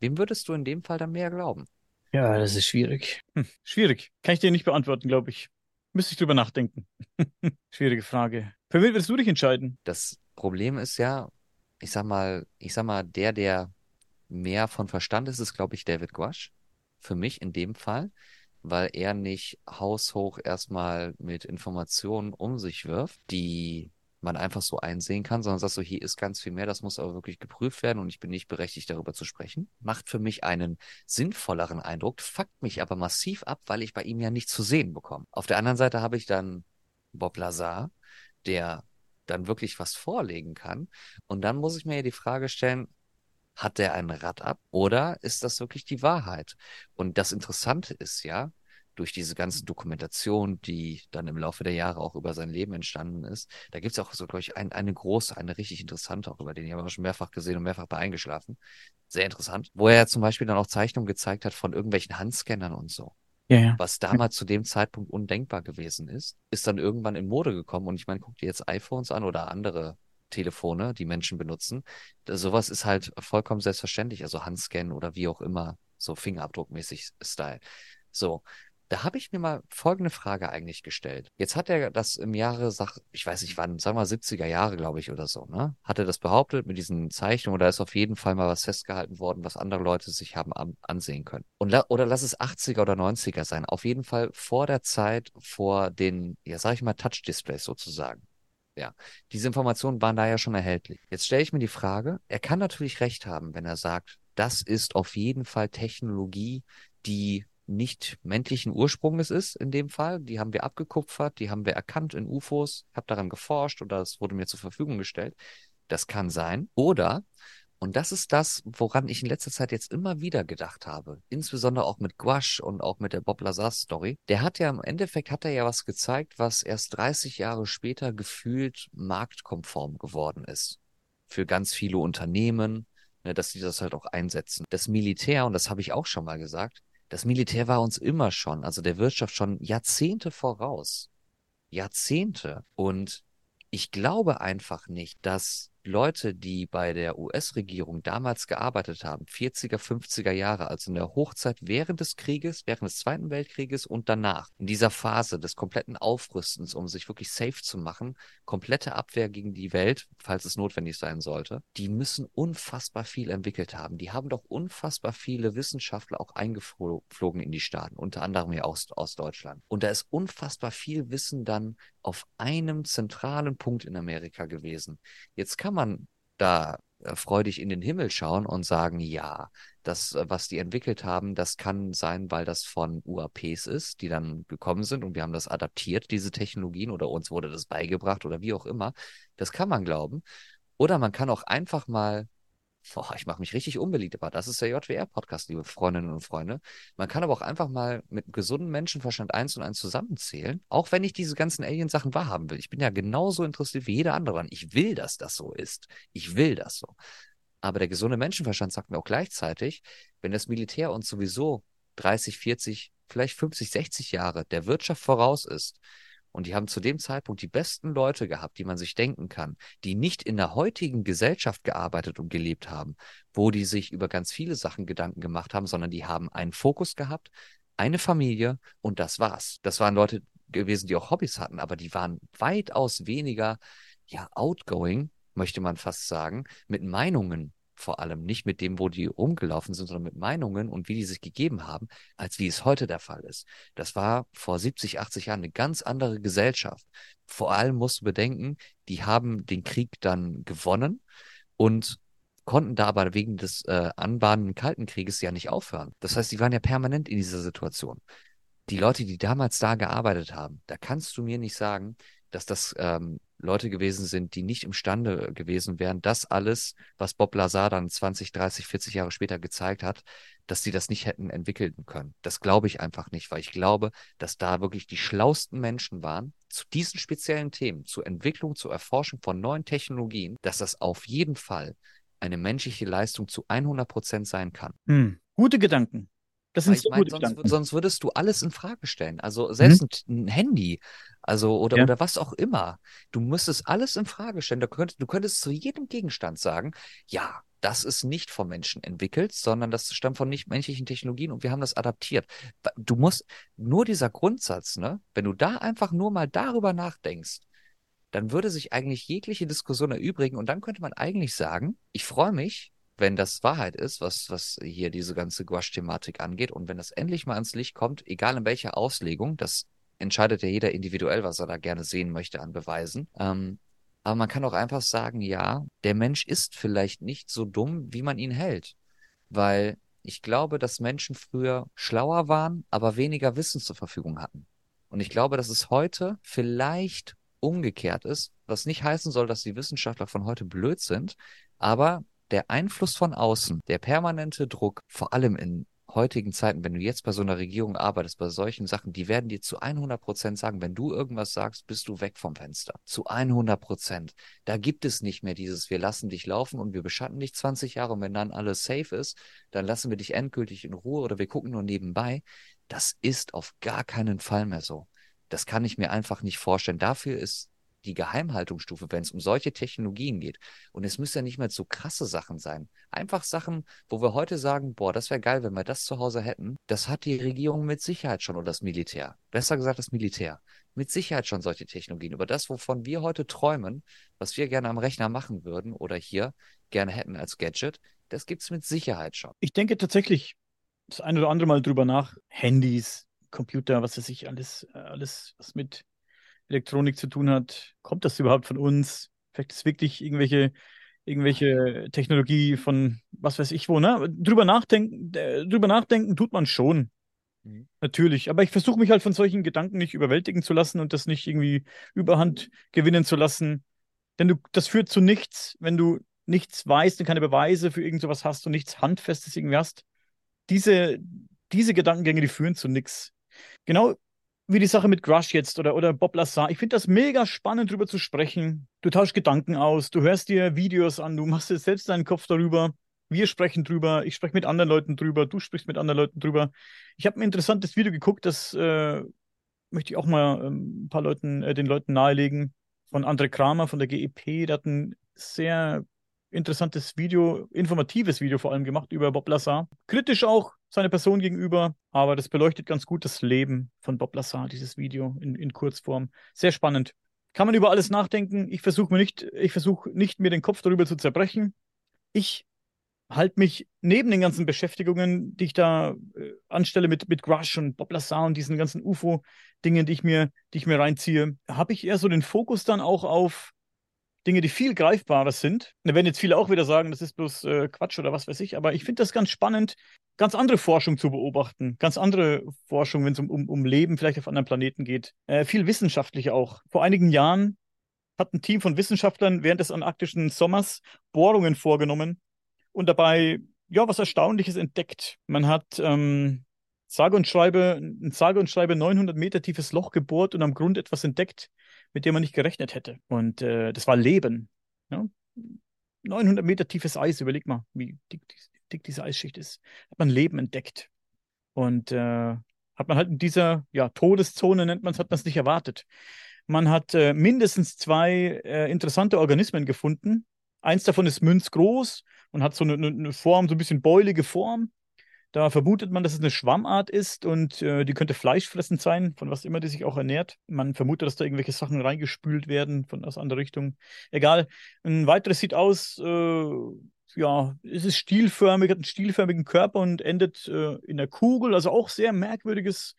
Wem würdest du in dem Fall dann mehr glauben? Ja, das ist schwierig. Hm, schwierig. Kann ich dir nicht beantworten, glaube ich. Müsste ich drüber nachdenken. Schwierige Frage. Für wen würdest du dich entscheiden? Das Problem ist ja, ich sag mal, ich sag mal, der, der mehr von Verstand ist, ist, glaube ich, David Guasch. Für mich in dem Fall, weil er nicht haushoch erstmal mit Informationen um sich wirft, die man einfach so einsehen kann, sondern sagt so, hier ist ganz viel mehr, das muss aber wirklich geprüft werden und ich bin nicht berechtigt, darüber zu sprechen. Macht für mich einen sinnvolleren Eindruck, fuckt mich aber massiv ab, weil ich bei ihm ja nichts zu sehen bekomme. Auf der anderen Seite habe ich dann Bob Lazar, der dann wirklich was vorlegen kann. Und dann muss ich mir ja die Frage stellen, hat der ein Rad ab oder ist das wirklich die Wahrheit? Und das Interessante ist ja, durch diese ganzen Dokumentationen, die dann im Laufe der Jahre auch über sein Leben entstanden ist. Da gibt es auch so, glaube ich, ein, eine große, eine richtig interessante auch über den. Ich habe schon mehrfach gesehen und mehrfach bei eingeschlafen. Sehr interessant. Wo er zum Beispiel dann auch Zeichnungen gezeigt hat von irgendwelchen Handscannern und so. Ja, ja. Was damals zu dem Zeitpunkt undenkbar gewesen ist, ist dann irgendwann in Mode gekommen. Und ich meine, guck dir jetzt iPhones an oder andere Telefone, die Menschen benutzen. Sowas ist halt vollkommen selbstverständlich. Also Handscan oder wie auch immer, so fingerabdruckmäßig Style. So, da habe ich mir mal folgende Frage eigentlich gestellt. Jetzt hat er das im Jahre, sag, ich weiß nicht wann, sagen wir 70er Jahre, glaube ich, oder so, ne? Hat er das behauptet mit diesen Zeichnungen oder ist auf jeden Fall mal was festgehalten worden, was andere Leute sich haben ansehen können? Und la oder lass es 80er oder 90er sein. Auf jeden Fall vor der Zeit, vor den, ja, sag ich mal, Touch-Displays sozusagen. Ja, diese Informationen waren da ja schon erhältlich. Jetzt stelle ich mir die Frage, er kann natürlich recht haben, wenn er sagt, das ist auf jeden Fall Technologie, die nicht männlichen Ursprungs ist in dem Fall. Die haben wir abgekupfert, die haben wir erkannt in UFOs, habe daran geforscht oder es wurde mir zur Verfügung gestellt. Das kann sein. Oder, und das ist das, woran ich in letzter Zeit jetzt immer wieder gedacht habe, insbesondere auch mit Gouache und auch mit der Bob Lazar Story. Der hat ja im Endeffekt hat er ja was gezeigt, was erst 30 Jahre später gefühlt marktkonform geworden ist. Für ganz viele Unternehmen, ne, dass sie das halt auch einsetzen. Das Militär, und das habe ich auch schon mal gesagt, das Militär war uns immer schon, also der Wirtschaft schon Jahrzehnte voraus. Jahrzehnte. Und ich glaube einfach nicht, dass Leute, die bei der US-Regierung damals gearbeitet haben, 40er, 50er Jahre, also in der Hochzeit während des Krieges, während des Zweiten Weltkrieges und danach, in dieser Phase des kompletten Aufrüstens, um sich wirklich safe zu machen, komplette Abwehr gegen die Welt, falls es notwendig sein sollte, die müssen unfassbar viel entwickelt haben. Die haben doch unfassbar viele Wissenschaftler auch eingeflogen in die Staaten, unter anderem hier aus, aus Deutschland. Und da ist unfassbar viel Wissen dann auf einem zentralen Punkt in Amerika gewesen. Jetzt kann man da äh, freudig in den Himmel schauen und sagen, ja, das, äh, was die entwickelt haben, das kann sein, weil das von UAPs ist, die dann gekommen sind und wir haben das adaptiert, diese Technologien, oder uns wurde das beigebracht oder wie auch immer. Das kann man glauben. Oder man kann auch einfach mal Boah, ich mache mich richtig unbeliebt, aber das ist der JWR-Podcast, liebe Freundinnen und Freunde. Man kann aber auch einfach mal mit gesundem Menschenverstand eins und eins zusammenzählen, auch wenn ich diese ganzen Alien-Sachen wahrhaben will. Ich bin ja genauso interessiert wie jeder andere. Ich will, dass das so ist. Ich will das so. Aber der gesunde Menschenverstand sagt mir auch gleichzeitig, wenn das Militär uns sowieso 30, 40, vielleicht 50, 60 Jahre der Wirtschaft voraus ist Und die haben zu dem Zeitpunkt die besten Leute gehabt, die man sich denken kann, die nicht in der heutigen Gesellschaft gearbeitet und gelebt haben, wo die sich über ganz viele Sachen Gedanken gemacht haben, sondern die haben einen Fokus gehabt, eine Familie und das war's. Das waren Leute gewesen, die auch Hobbys hatten, aber die waren weitaus weniger, ja, outgoing, möchte man fast sagen, mit Meinungen vor allem nicht mit dem, wo die rumgelaufen sind, sondern mit Meinungen und wie die sich gegeben haben, als wie es heute der Fall ist. Das war vor 70, 80 Jahren eine ganz andere Gesellschaft. Vor allem musst du bedenken, die haben den Krieg dann gewonnen und konnten da aber wegen des äh, anbahnenden Kalten Krieges ja nicht aufhören. Das heißt, die waren ja permanent in dieser Situation. Die Leute, die damals da gearbeitet haben, da kannst du mir nicht sagen, dass das ähm, Leute gewesen sind, die nicht imstande gewesen wären, das alles, was Bob Lazar dann 20, 30, 40 Jahre später gezeigt hat, dass sie das nicht hätten entwickeln können. Das glaube ich einfach nicht, weil ich glaube, dass da wirklich die schlausten Menschen waren zu diesen speziellen Themen, zur Entwicklung, zur Erforschung von neuen Technologien, dass das auf jeden Fall eine menschliche Leistung zu 100 Prozent sein kann. Hm. Gute Gedanken. Das sind so mein, sonst, sonst, würdest du alles in Frage stellen. Also selbst mhm. ein Handy, also oder, ja. oder was auch immer. Du müsstest alles in Frage stellen. Du könntest, du könntest zu jedem Gegenstand sagen, ja, das ist nicht vom Menschen entwickelt, sondern das stammt von nicht menschlichen Technologien und wir haben das adaptiert. Du musst nur dieser Grundsatz, ne, wenn du da einfach nur mal darüber nachdenkst, dann würde sich eigentlich jegliche Diskussion erübrigen und dann könnte man eigentlich sagen, ich freue mich, wenn das Wahrheit ist, was, was hier diese ganze Gouache-Thematik angeht und wenn das endlich mal ans Licht kommt, egal in welcher Auslegung, das entscheidet ja jeder individuell, was er da gerne sehen möchte an Beweisen. Ähm, aber man kann auch einfach sagen, ja, der Mensch ist vielleicht nicht so dumm, wie man ihn hält. Weil ich glaube, dass Menschen früher schlauer waren, aber weniger Wissen zur Verfügung hatten. Und ich glaube, dass es heute vielleicht umgekehrt ist, was nicht heißen soll, dass die Wissenschaftler von heute blöd sind, aber der Einfluss von außen, der permanente Druck, vor allem in heutigen Zeiten, wenn du jetzt bei so einer Regierung arbeitest, bei solchen Sachen, die werden dir zu 100 Prozent sagen, wenn du irgendwas sagst, bist du weg vom Fenster. Zu 100 Prozent. Da gibt es nicht mehr dieses, wir lassen dich laufen und wir beschatten dich 20 Jahre und wenn dann alles safe ist, dann lassen wir dich endgültig in Ruhe oder wir gucken nur nebenbei. Das ist auf gar keinen Fall mehr so. Das kann ich mir einfach nicht vorstellen. Dafür ist die Geheimhaltungsstufe, wenn es um solche Technologien geht. Und es müssen ja nicht mehr so krasse Sachen sein. Einfach Sachen, wo wir heute sagen, boah, das wäre geil, wenn wir das zu Hause hätten. Das hat die Regierung mit Sicherheit schon oder das Militär. Besser gesagt das Militär. Mit Sicherheit schon solche Technologien. Über das, wovon wir heute träumen, was wir gerne am Rechner machen würden oder hier gerne hätten als Gadget, das gibt es mit Sicherheit schon. Ich denke tatsächlich das ein oder andere Mal drüber nach. Handys, Computer, was weiß ich, alles, äh, alles, was mit Elektronik zu tun hat. Kommt das überhaupt von uns? Vielleicht ist es wirklich irgendwelche, irgendwelche Technologie von was weiß ich wo, ne? Drüber nachdenken, drüber nachdenken tut man schon. Mhm. Natürlich. Aber ich versuche mich halt von solchen Gedanken nicht überwältigen zu lassen und das nicht irgendwie überhand gewinnen zu lassen. Denn du, das führt zu nichts, wenn du nichts weißt und keine Beweise für irgend sowas hast und nichts Handfestes irgendwie hast. Diese, diese Gedankengänge, die führen zu nichts. Genau wie die Sache mit Crush jetzt oder, oder Bob Lazar. Ich finde das mega spannend, darüber zu sprechen. Du tauschst Gedanken aus, du hörst dir Videos an, du machst dir selbst deinen Kopf darüber. Wir sprechen drüber, ich spreche mit anderen Leuten drüber, du sprichst mit anderen Leuten drüber. Ich habe ein interessantes Video geguckt, das äh, möchte ich auch mal ähm, ein paar Leuten, äh, den Leuten nahelegen, von André Kramer von der GEP. Der hat ein sehr interessantes Video, informatives Video vor allem gemacht über Bob Lazar. Kritisch auch seine Person gegenüber, aber das beleuchtet ganz gut das Leben von Bob Lazar, dieses Video in, in Kurzform. Sehr spannend. Kann man über alles nachdenken. Ich versuche mir nicht, ich versuche nicht, mir den Kopf darüber zu zerbrechen. Ich halte mich neben den ganzen Beschäftigungen, die ich da äh, anstelle mit, mit Grush und Bob Lazar und diesen ganzen UFO-Dingen, die ich mir, die ich mir reinziehe, habe ich eher so den Fokus dann auch auf Dinge, die viel greifbarer sind. Da werden jetzt viele auch wieder sagen, das ist bloß äh, Quatsch oder was weiß ich, aber ich finde das ganz spannend, ganz andere Forschung zu beobachten. Ganz andere Forschung, wenn es um, um, um Leben vielleicht auf anderen Planeten geht. Äh, viel wissenschaftlich auch. Vor einigen Jahren hat ein Team von Wissenschaftlern während des antarktischen Sommers Bohrungen vorgenommen und dabei ja was Erstaunliches entdeckt. Man hat ähm, sage und schreibe, ein sage und schreibe 900 Meter tiefes Loch gebohrt und am Grund etwas entdeckt, mit dem man nicht gerechnet hätte. Und äh, das war Leben. Ja? 900 Meter tiefes Eis, überleg mal, wie dick, dick diese Eisschicht ist. Hat man Leben entdeckt. Und äh, hat man halt in dieser ja, Todeszone, nennt man es, hat man es nicht erwartet. Man hat äh, mindestens zwei äh, interessante Organismen gefunden. Eins davon ist münzgroß und hat so eine, eine, Form, so ein bisschen beulige Form. Da vermutet man, dass es eine Schwammart ist und äh, die könnte fleischfressend sein, von was immer die sich auch ernährt. Man vermutet, dass da irgendwelche Sachen reingespült werden von aus anderer Richtung. Egal. Ein weiteres sieht aus, äh, ja, es ist stielförmig, hat einen stielförmigen Körper und endet äh, in der Kugel. Also auch sehr merkwürdiges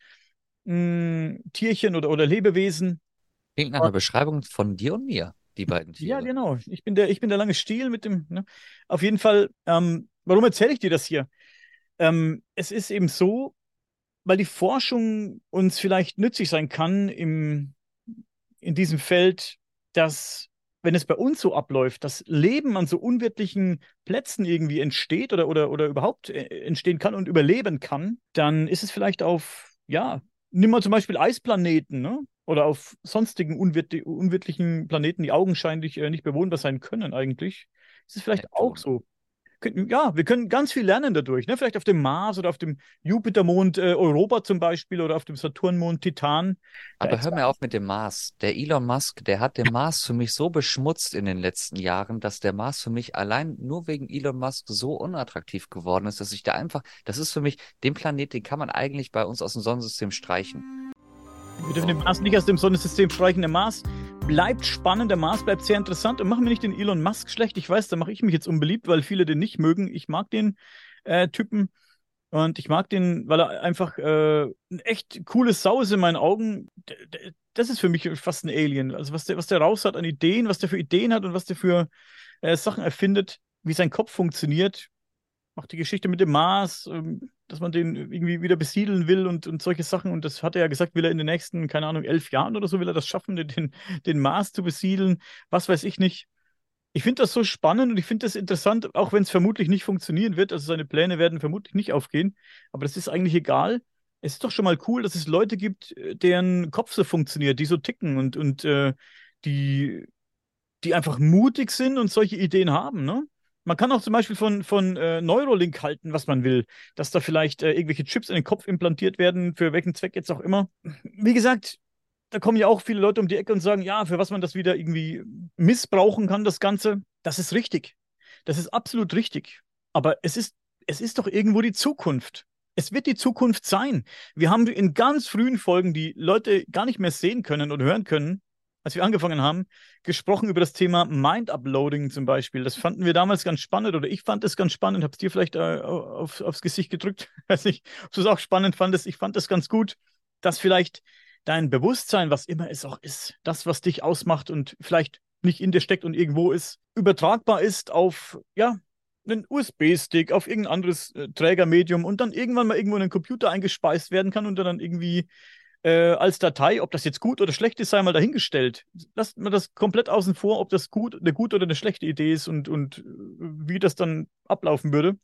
mh, hm, Tierchen oder, oder Lebewesen. Klingt nach einer Beschreibung von dir und mir, die beiden Tiere. Ja, genau. Ich bin der, ich bin der lange Stiel mit dem. Ne? Auf jeden Fall, ähm, warum erzähle ich dir das hier? Ähm, es ist eben so, weil die Forschung uns vielleicht nützlich sein kann im, in diesem Feld, dass wenn es bei uns so abläuft, dass Leben an so unwirtlichen Plätzen irgendwie entsteht oder, oder, oder überhaupt äh, entstehen kann und überleben kann, dann ist es vielleicht auf, ja, nimm mal zum Beispiel Eisplaneten, ne? Oder auf sonstigen unwirtlichen Planeten, die augenscheinlich äh, nicht bewohnbar sein können eigentlich. Ist es vielleicht auch so ja, wir können ganz viel lernen dadurch. Ne? Vielleicht auf dem Mars oder auf dem Jupitermond äh, Europa zum Beispiel oder auf dem Saturnmond Titan. Aber hör mir auf mit dem Mars. Der Elon Musk, der hat den Mars für mich so beschmutzt in den letzten Jahren, dass der Mars für mich allein nur wegen Elon Musk so unattraktiv geworden ist, dass ich da einfach, das ist für mich, den Planet, den kann man eigentlich bei uns aus dem Sonnensystem streichen. Wir dürfen den Mars nicht aus dem Sonnensystem streichen. Der Mars bleibt spannend, der Mars bleibt sehr interessant und machen wir nicht den Elon Musk schlecht. Ich weiß, da mache ich mich jetzt unbeliebt, weil viele den nicht mögen. Ich mag den äh, Typen und ich mag den, weil er einfach äh, ein echt cooles Sau ist in meinen Augen. Das ist für mich fast ein Alien. Also was der, was der raus hat an Ideen, was der für Ideen hat und was der für äh, Sachen erfindet, wie sein Kopf funktioniert. Macht die Geschichte mit dem Mars, ähm, dass man den irgendwie wieder besiedeln will und, und solche Sachen. Und das hat er ja gesagt, will er in den nächsten, keine Ahnung, elf Jahren oder so, will er das schaffen, den, den Mars zu besiedeln. Was weiß ich nicht. Ich finde das so spannend und ich finde das interessant, auch wenn es vermutlich nicht funktionieren wird. Also seine Pläne werden vermutlich nicht aufgehen. Aber das ist eigentlich egal. Es ist doch schon mal cool, dass es Leute gibt, deren Kopf so funktioniert, die so ticken und, und äh, die, die einfach mutig sind und solche Ideen haben, ne? Man kann auch zum Beispiel von, von äh, Neurolink halten, was man will, dass da vielleicht äh, irgendwelche Chips in den Kopf implantiert werden, für welchen Zweck jetzt auch immer. Wie gesagt, da kommen ja auch viele Leute um die Ecke und sagen, ja, für was man das wieder irgendwie missbrauchen kann, das Ganze. Das ist richtig. Das ist absolut richtig. Aber es ist, es ist doch irgendwo die Zukunft. Es wird die Zukunft sein. Wir haben in ganz frühen Folgen, die Leute gar nicht mehr sehen können oder hören können, als wir angefangen haben, gesprochen über das Thema Mind-Uploading zum Beispiel. Das fanden wir damals ganz spannend oder ich fand es ganz spannend, habe es dir vielleicht äh, auf, aufs Gesicht gedrückt. Weiß nicht, ob du es auch spannend fandest. Ich fand es ganz gut, dass vielleicht dein Bewusstsein, was immer es auch ist, das, was dich ausmacht und vielleicht nicht in dir steckt und irgendwo ist, übertragbar ist auf, ja, einen USB-Stick, auf irgendein anderes äh, Trägermedium und dann irgendwann mal irgendwo in einen Computer eingespeist werden kann und dann irgendwie äh, als Datei. Ob das jetzt gut oder schlecht ist, sei mal dahingestellt. Lasst man das komplett außen vor, ob das gut, eine gute oder eine schlechte Idee ist und, und äh, wie das dann ablaufen würde.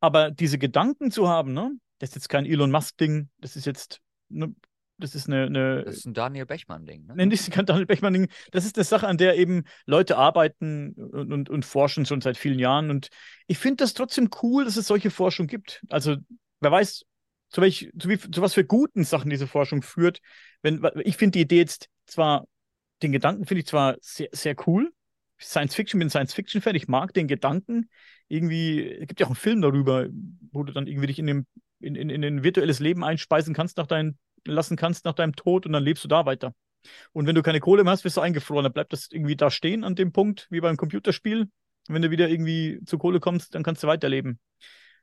Aber diese Gedanken zu haben, ne, das ist jetzt kein Elon Musk-Ding, das ist jetzt, ne, das ist eine, eine. Das ist ein Daniel Bechmann-Ding. Ne? Nein, das ist kein Daniel Bechmann-Ding. Das ist eine Sache, an der eben Leute arbeiten und, und, und forschen schon seit vielen Jahren. Und ich finde das trotzdem cool, dass es solche Forschung gibt. Also, wer weiß, zu, welch, zu, wie, zu was für guten Sachen diese Forschung führt. Wenn, ich finde die Idee jetzt zwar, den Gedanken finde ich zwar sehr, sehr cool. Science Fiction, bin Science Fiction-Fan, ich mag den Gedanken. Irgendwie, es gibt ja auch einen Film darüber, wo du dann irgendwie dich in, dem, in, in, in ein virtuelles Leben einspeisen kannst, nach deinem, lassen kannst nach deinem Tod und dann lebst du da weiter. Und wenn du keine Kohle mehr hast, wirst du eingefroren. Dann bleibt das irgendwie da stehen an dem Punkt, wie beim Computerspiel. Wenn du wieder irgendwie zu Kohle kommst, dann kannst du weiterleben.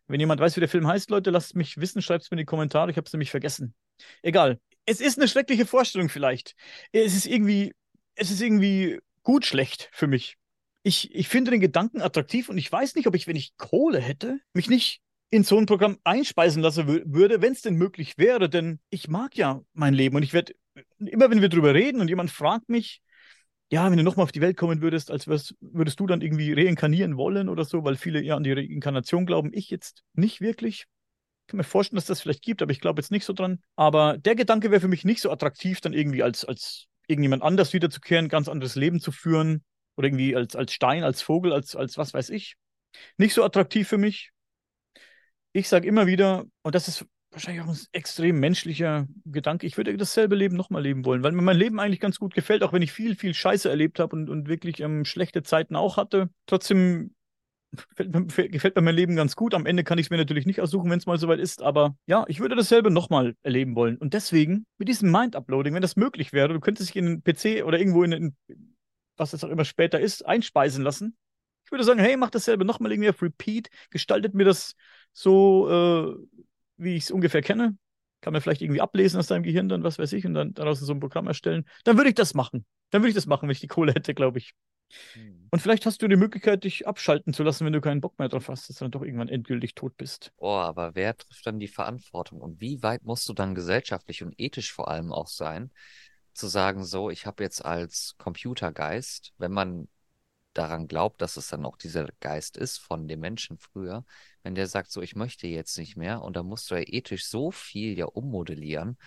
Wenn jemand weiß, wie der Film heißt, Leute, lasst mich wissen, schreibt es mir in die Kommentare. Ich habe es nämlich vergessen. Egal. Es ist eine schreckliche Vorstellung vielleicht. Es ist irgendwie, es ist irgendwie gut schlecht für mich. Ich, ich finde den Gedanken attraktiv und ich weiß nicht, ob ich, wenn ich Kohle hätte, mich nicht in so ein Programm einspeisen lassen würde, wenn es denn möglich wäre. Denn ich mag ja mein Leben und ich werde, immer wenn wir drüber reden und jemand fragt mich, ja, wenn du nochmal auf die Welt kommen würdest, als würdest, würdest du dann irgendwie reinkarnieren wollen oder so, weil viele ja an die Reinkarnation glauben. Ich jetzt nicht wirklich. Ich kann mir vorstellen, dass das vielleicht gibt, aber ich glaube jetzt nicht so dran. Aber der Gedanke wäre für mich nicht so attraktiv, dann irgendwie als, als irgendjemand anders wiederzukehren, ganz anderes Leben zu führen oder irgendwie als, als Stein, als Vogel, als, als was weiß ich. Nicht so attraktiv für mich. Ich sage immer wieder, und das ist wahrscheinlich auch ein extrem menschlicher Gedanke. Ich würde dasselbe Leben nochmal leben wollen, weil mir mein Leben eigentlich ganz gut gefällt, auch wenn ich viel, viel Scheiße erlebt habe und, und wirklich ähm, schlechte Zeiten auch hatte. Trotzdem gefällt, gefällt mir mein Leben ganz gut. Am Ende kann ich es mir natürlich nicht aussuchen, wenn es mal soweit ist, aber ja, ich würde dasselbe nochmal erleben wollen. Und deswegen, mit diesem Mind-Uploading, wenn das möglich wäre, du könntest dich in einen PC oder irgendwo in, in was es auch immer später ist, einspeisen lassen. Ich würde sagen, hey, mach dasselbe nochmal irgendwie auf Repeat, gestaltet mir das so, äh, wie ich es ungefähr kenne. Kann man vielleicht irgendwie ablesen aus deinem Gehirn dann, was weiß ich, und dann daraus so ein Programm erstellen. Dann würde ich das machen. Dann würde ich das machen, wenn ich die Kohle hätte, glaube ich. Hm. Und vielleicht hast du die Möglichkeit, dich abschalten zu lassen, wenn du keinen Bock mehr drauf hast, dass du dann doch irgendwann endgültig tot bist. Oh, aber wer trifft dann die Verantwortung? Und wie weit musst du dann gesellschaftlich und ethisch vor allem auch sein, zu sagen, so, ich habe jetzt als Computergeist, wenn man daran glaubt, dass es dann auch dieser Geist ist von dem Menschen früher, wenn der sagt, so, ich möchte jetzt nicht mehr, und da musst du ja ethisch so viel ja ummodellieren,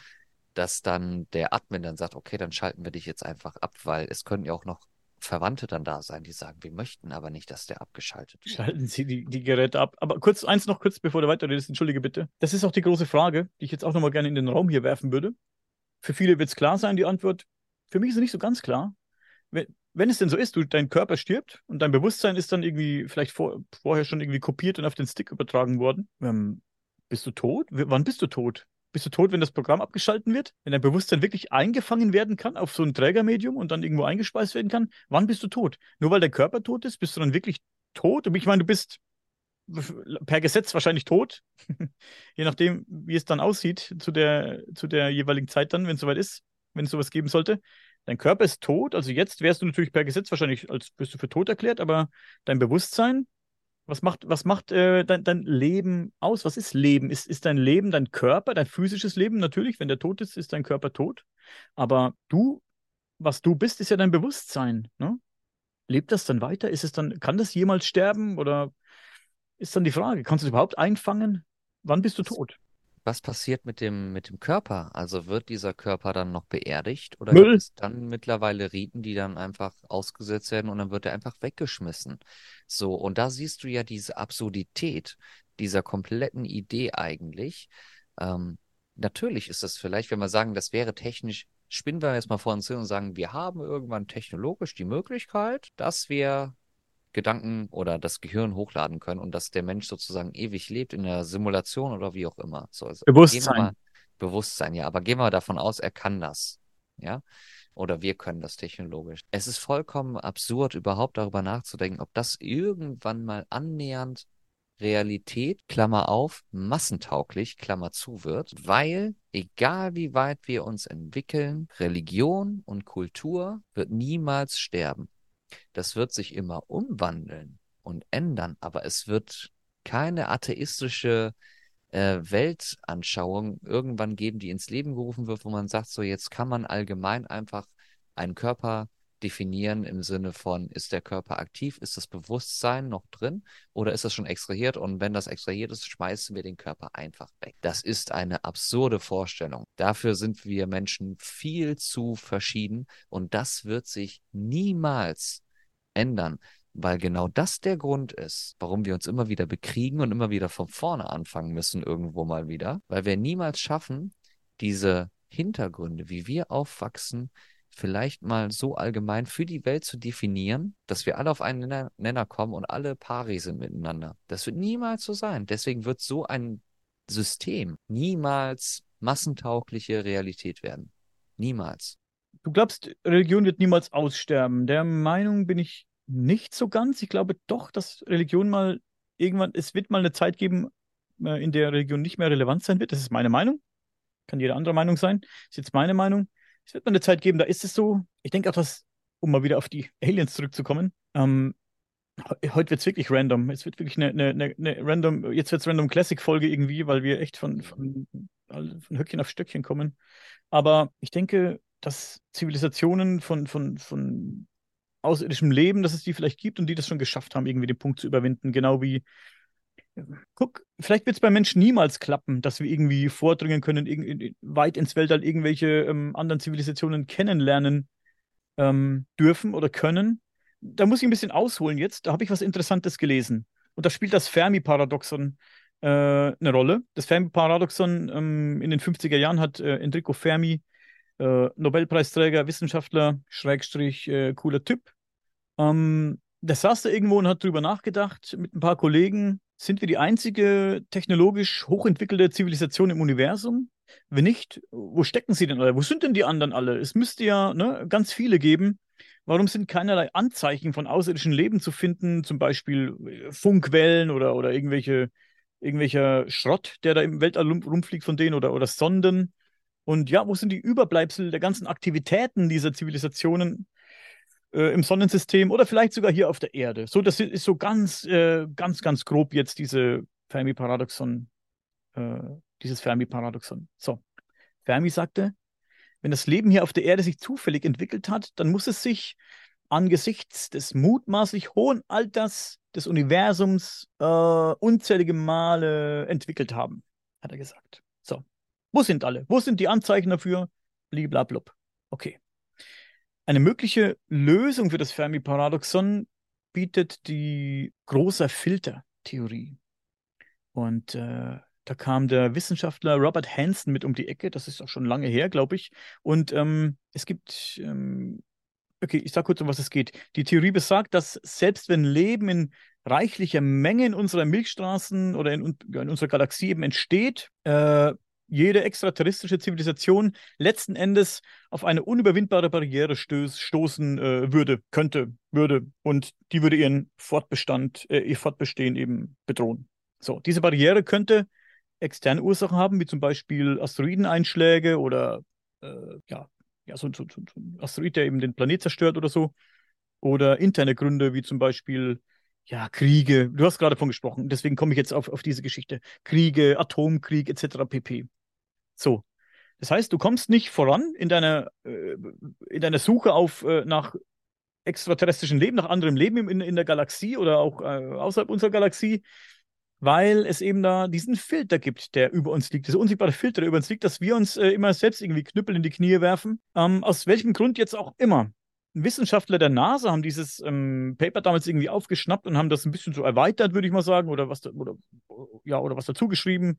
dass dann der Admin dann sagt, okay, dann schalten wir dich jetzt einfach ab, weil es können ja auch noch Verwandte dann da sein, die sagen, wir möchten aber nicht, dass der abgeschaltet wird. Schalten Sie die, die Geräte ab. Aber kurz, eins noch kurz, bevor du weiterredest, entschuldige bitte. Das ist auch die große Frage, die ich jetzt auch nochmal gerne in den Raum hier werfen würde. Für viele wird es klar sein, die Antwort. Für mich ist es nicht so ganz klar. Wenn es denn so ist, du, dein Körper stirbt und dein Bewusstsein ist dann irgendwie vielleicht vor, vorher schon irgendwie kopiert und auf den Stick übertragen worden, ähm, bist du tot? W wann bist du tot? Bist du tot, wenn das Programm abgeschalten wird? Wenn dein Bewusstsein wirklich eingefangen werden kann auf so ein Trägermedium und dann irgendwo eingespeist werden kann? Wann bist du tot? Nur weil der Körper tot ist, bist du dann wirklich tot? Ich meine, du bist per Gesetz wahrscheinlich tot, je nachdem, wie es dann aussieht zu der, zu der jeweiligen Zeit dann, wenn es soweit ist, wenn es sowas geben sollte. Dein Körper ist tot, also jetzt wärst du natürlich per Gesetz wahrscheinlich, als bist du für tot erklärt, aber dein Bewusstsein was macht, was macht äh, dein, dein Leben aus? Was ist Leben? Ist, ist dein Leben dein Körper, dein physisches Leben? Natürlich, wenn der tot ist, ist dein Körper tot. Aber du, was du bist, ist ja dein Bewusstsein. Ne? Lebt das dann weiter? Ist es dann, kann das jemals sterben? Oder ist dann die Frage, kannst du es überhaupt einfangen? Wann bist du tot? Was passiert mit dem, mit dem Körper? Also wird dieser Körper dann noch beerdigt oder gibt es dann mittlerweile Riten, die dann einfach ausgesetzt werden und dann wird er einfach weggeschmissen? So, und da siehst du ja diese Absurdität dieser kompletten Idee eigentlich. Ähm, natürlich ist das vielleicht, wenn wir sagen, das wäre technisch, spinnen wir jetzt mal vor uns hin und sagen, wir haben irgendwann technologisch die Möglichkeit, dass wir Gedanken oder das Gehirn hochladen können und dass der Mensch sozusagen ewig lebt in der Simulation oder wie auch immer. So, also Bewusstsein. Mal, Bewusstsein, ja. Aber gehen wir davon aus, er kann das. Ja. Oder wir können das technologisch. Es ist vollkommen absurd, überhaupt darüber nachzudenken, ob das irgendwann mal annähernd Realität, Klammer auf, massentauglich, Klammer zu wird, weil egal wie weit wir uns entwickeln, Religion und Kultur wird niemals sterben. Das wird sich immer umwandeln und ändern, aber es wird keine atheistische äh, Weltanschauung irgendwann geben, die ins Leben gerufen wird, wo man sagt, so jetzt kann man allgemein einfach einen Körper definieren im Sinne von, ist der Körper aktiv, ist das Bewusstsein noch drin oder ist das schon extrahiert? Und wenn das extrahiert ist, schmeißen wir den Körper einfach weg. Das ist eine absurde Vorstellung. Dafür sind wir Menschen viel zu verschieden und das wird sich niemals ändern. Weil genau das der Grund ist, warum wir uns immer wieder bekriegen und immer wieder von vorne anfangen müssen, irgendwo mal wieder. Weil wir niemals schaffen, diese Hintergründe, wie wir aufwachsen, vielleicht mal so allgemein für die Welt zu definieren, dass wir alle auf einen Nenner kommen und alle pari sind miteinander. Das wird niemals so sein. Deswegen wird so ein System niemals massentaugliche Realität werden. Niemals. Du glaubst, Religion wird niemals aussterben. Der Meinung bin ich nicht so ganz. Ich glaube doch, dass Religion mal irgendwann, es wird mal eine Zeit geben, äh, in der Religion nicht mehr relevant sein wird. Das ist meine Meinung. Kann jede andere Meinung sein. Das ist jetzt meine Meinung. Es wird mal eine Zeit geben, da ist es so. Ich denke auch, dass, um mal wieder auf die Aliens zurückzukommen, ähm, heute wird es wirklich random. Es wird wirklich eine, eine, eine random, jetzt wird es random Classic-Folge irgendwie, weil wir echt von, von, von Höckchen auf Stöckchen kommen. Aber ich denke, dass Zivilisationen von, von, von außerirdischem Leben, dass es die vielleicht gibt und die das schon geschafft haben, irgendwie den Punkt zu überwinden, genau wie Guck, vielleicht wird es bei Menschen niemals klappen, dass wir irgendwie vordringen können, in, weit ins Weltall irgendwelche ähm, anderen Zivilisationen kennenlernen ähm, dürfen oder können. Da muss ich ein bisschen ausholen jetzt. Da habe ich was Interessantes gelesen. Und da spielt das Fermi-Paradoxon äh, eine Rolle. Das Fermi-Paradoxon ähm, in den 50er Jahren hat äh, Enrico Fermi, äh, Nobelpreisträger, Wissenschaftler, Schrägstrich, äh, cooler Typ. Ähm, der saß da irgendwo und hat drüber nachgedacht mit ein paar Kollegen. Sind wir die einzige technologisch hochentwickelte Zivilisation im Universum? Wenn nicht, wo stecken sie denn alle? Wo sind denn die anderen alle? Es müsste ja ne, ganz viele geben. Warum sind keinerlei Anzeichen von außerirdischen Leben zu finden, zum Beispiel äh, Funkwellen oder, oder irgendwelche, irgendwelcher Schrott, der da im Weltall rumfliegt von denen oder, oder Sonden? Und ja, wo sind die Überbleibsel der ganzen Aktivitäten dieser Zivilisationen äh, im Sonnensystem oder vielleicht sogar hier auf der Erde? So, das ist so ganz, äh, ganz, ganz grob jetzt diese Fermi-Paradoxon, äh, dieses Fermi-Paradoxon. So, Fermi sagte, wenn das Leben hier auf der Erde sich zufällig entwickelt hat, dann muss es sich angesichts des mutmaßlich hohen Alters des Universums äh, unzählige Male entwickelt haben, hat er gesagt. So, wo sind alle? Wo sind die Anzeichen dafür? Bliblablub. Okay. Eine mögliche Lösung für das Fermi-Paradoxon bietet die große Filtertheorie. Und äh, da kam der Wissenschaftler Robert Hansen mit um die Ecke. Das ist auch schon lange her, glaube ich. Und ähm, es gibt, ähm, okay, ich sage kurz, um was es geht. Die Theorie besagt, dass selbst wenn Leben in reichlicher Menge in unserer Milchstraßen oder in, in unserer Galaxie eben entsteht, äh, jede extraterrestrische Zivilisation letzten Endes auf eine unüberwindbare Barriere stöß, stoßen äh, würde, könnte, würde. Und die würde ihren Fortbestand, äh, ihr Fortbestehen eben bedrohen. So, diese Barriere könnte externe Ursachen haben, wie zum Beispiel Asteroideneinschläge oder äh, ja, ja, so, so, so, ein Asteroid, der eben den Planet zerstört oder so. Oder interne Gründe, wie zum Beispiel ja, Kriege. Du hast gerade von gesprochen, deswegen komme ich jetzt auf, auf diese Geschichte. Kriege, Atomkrieg etc. pp. So. Das heißt, du kommst nicht voran in deiner, äh, in deiner Suche auf, äh, nach extraterrestrischem Leben, nach anderem Leben in, in der Galaxie oder auch äh, außerhalb unserer Galaxie, weil es eben da diesen Filter gibt, der über uns liegt, dieser unsichtbare Filter, der über uns liegt, dass wir uns äh, immer selbst irgendwie Knüppel in die Knie werfen. Ähm, aus welchem Grund jetzt auch immer. Wissenschaftler der NASA haben dieses ähm, Paper damals irgendwie aufgeschnappt und haben das ein bisschen so erweitert, würde ich mal sagen, oder was, da, oder, ja, oder was dazu geschrieben,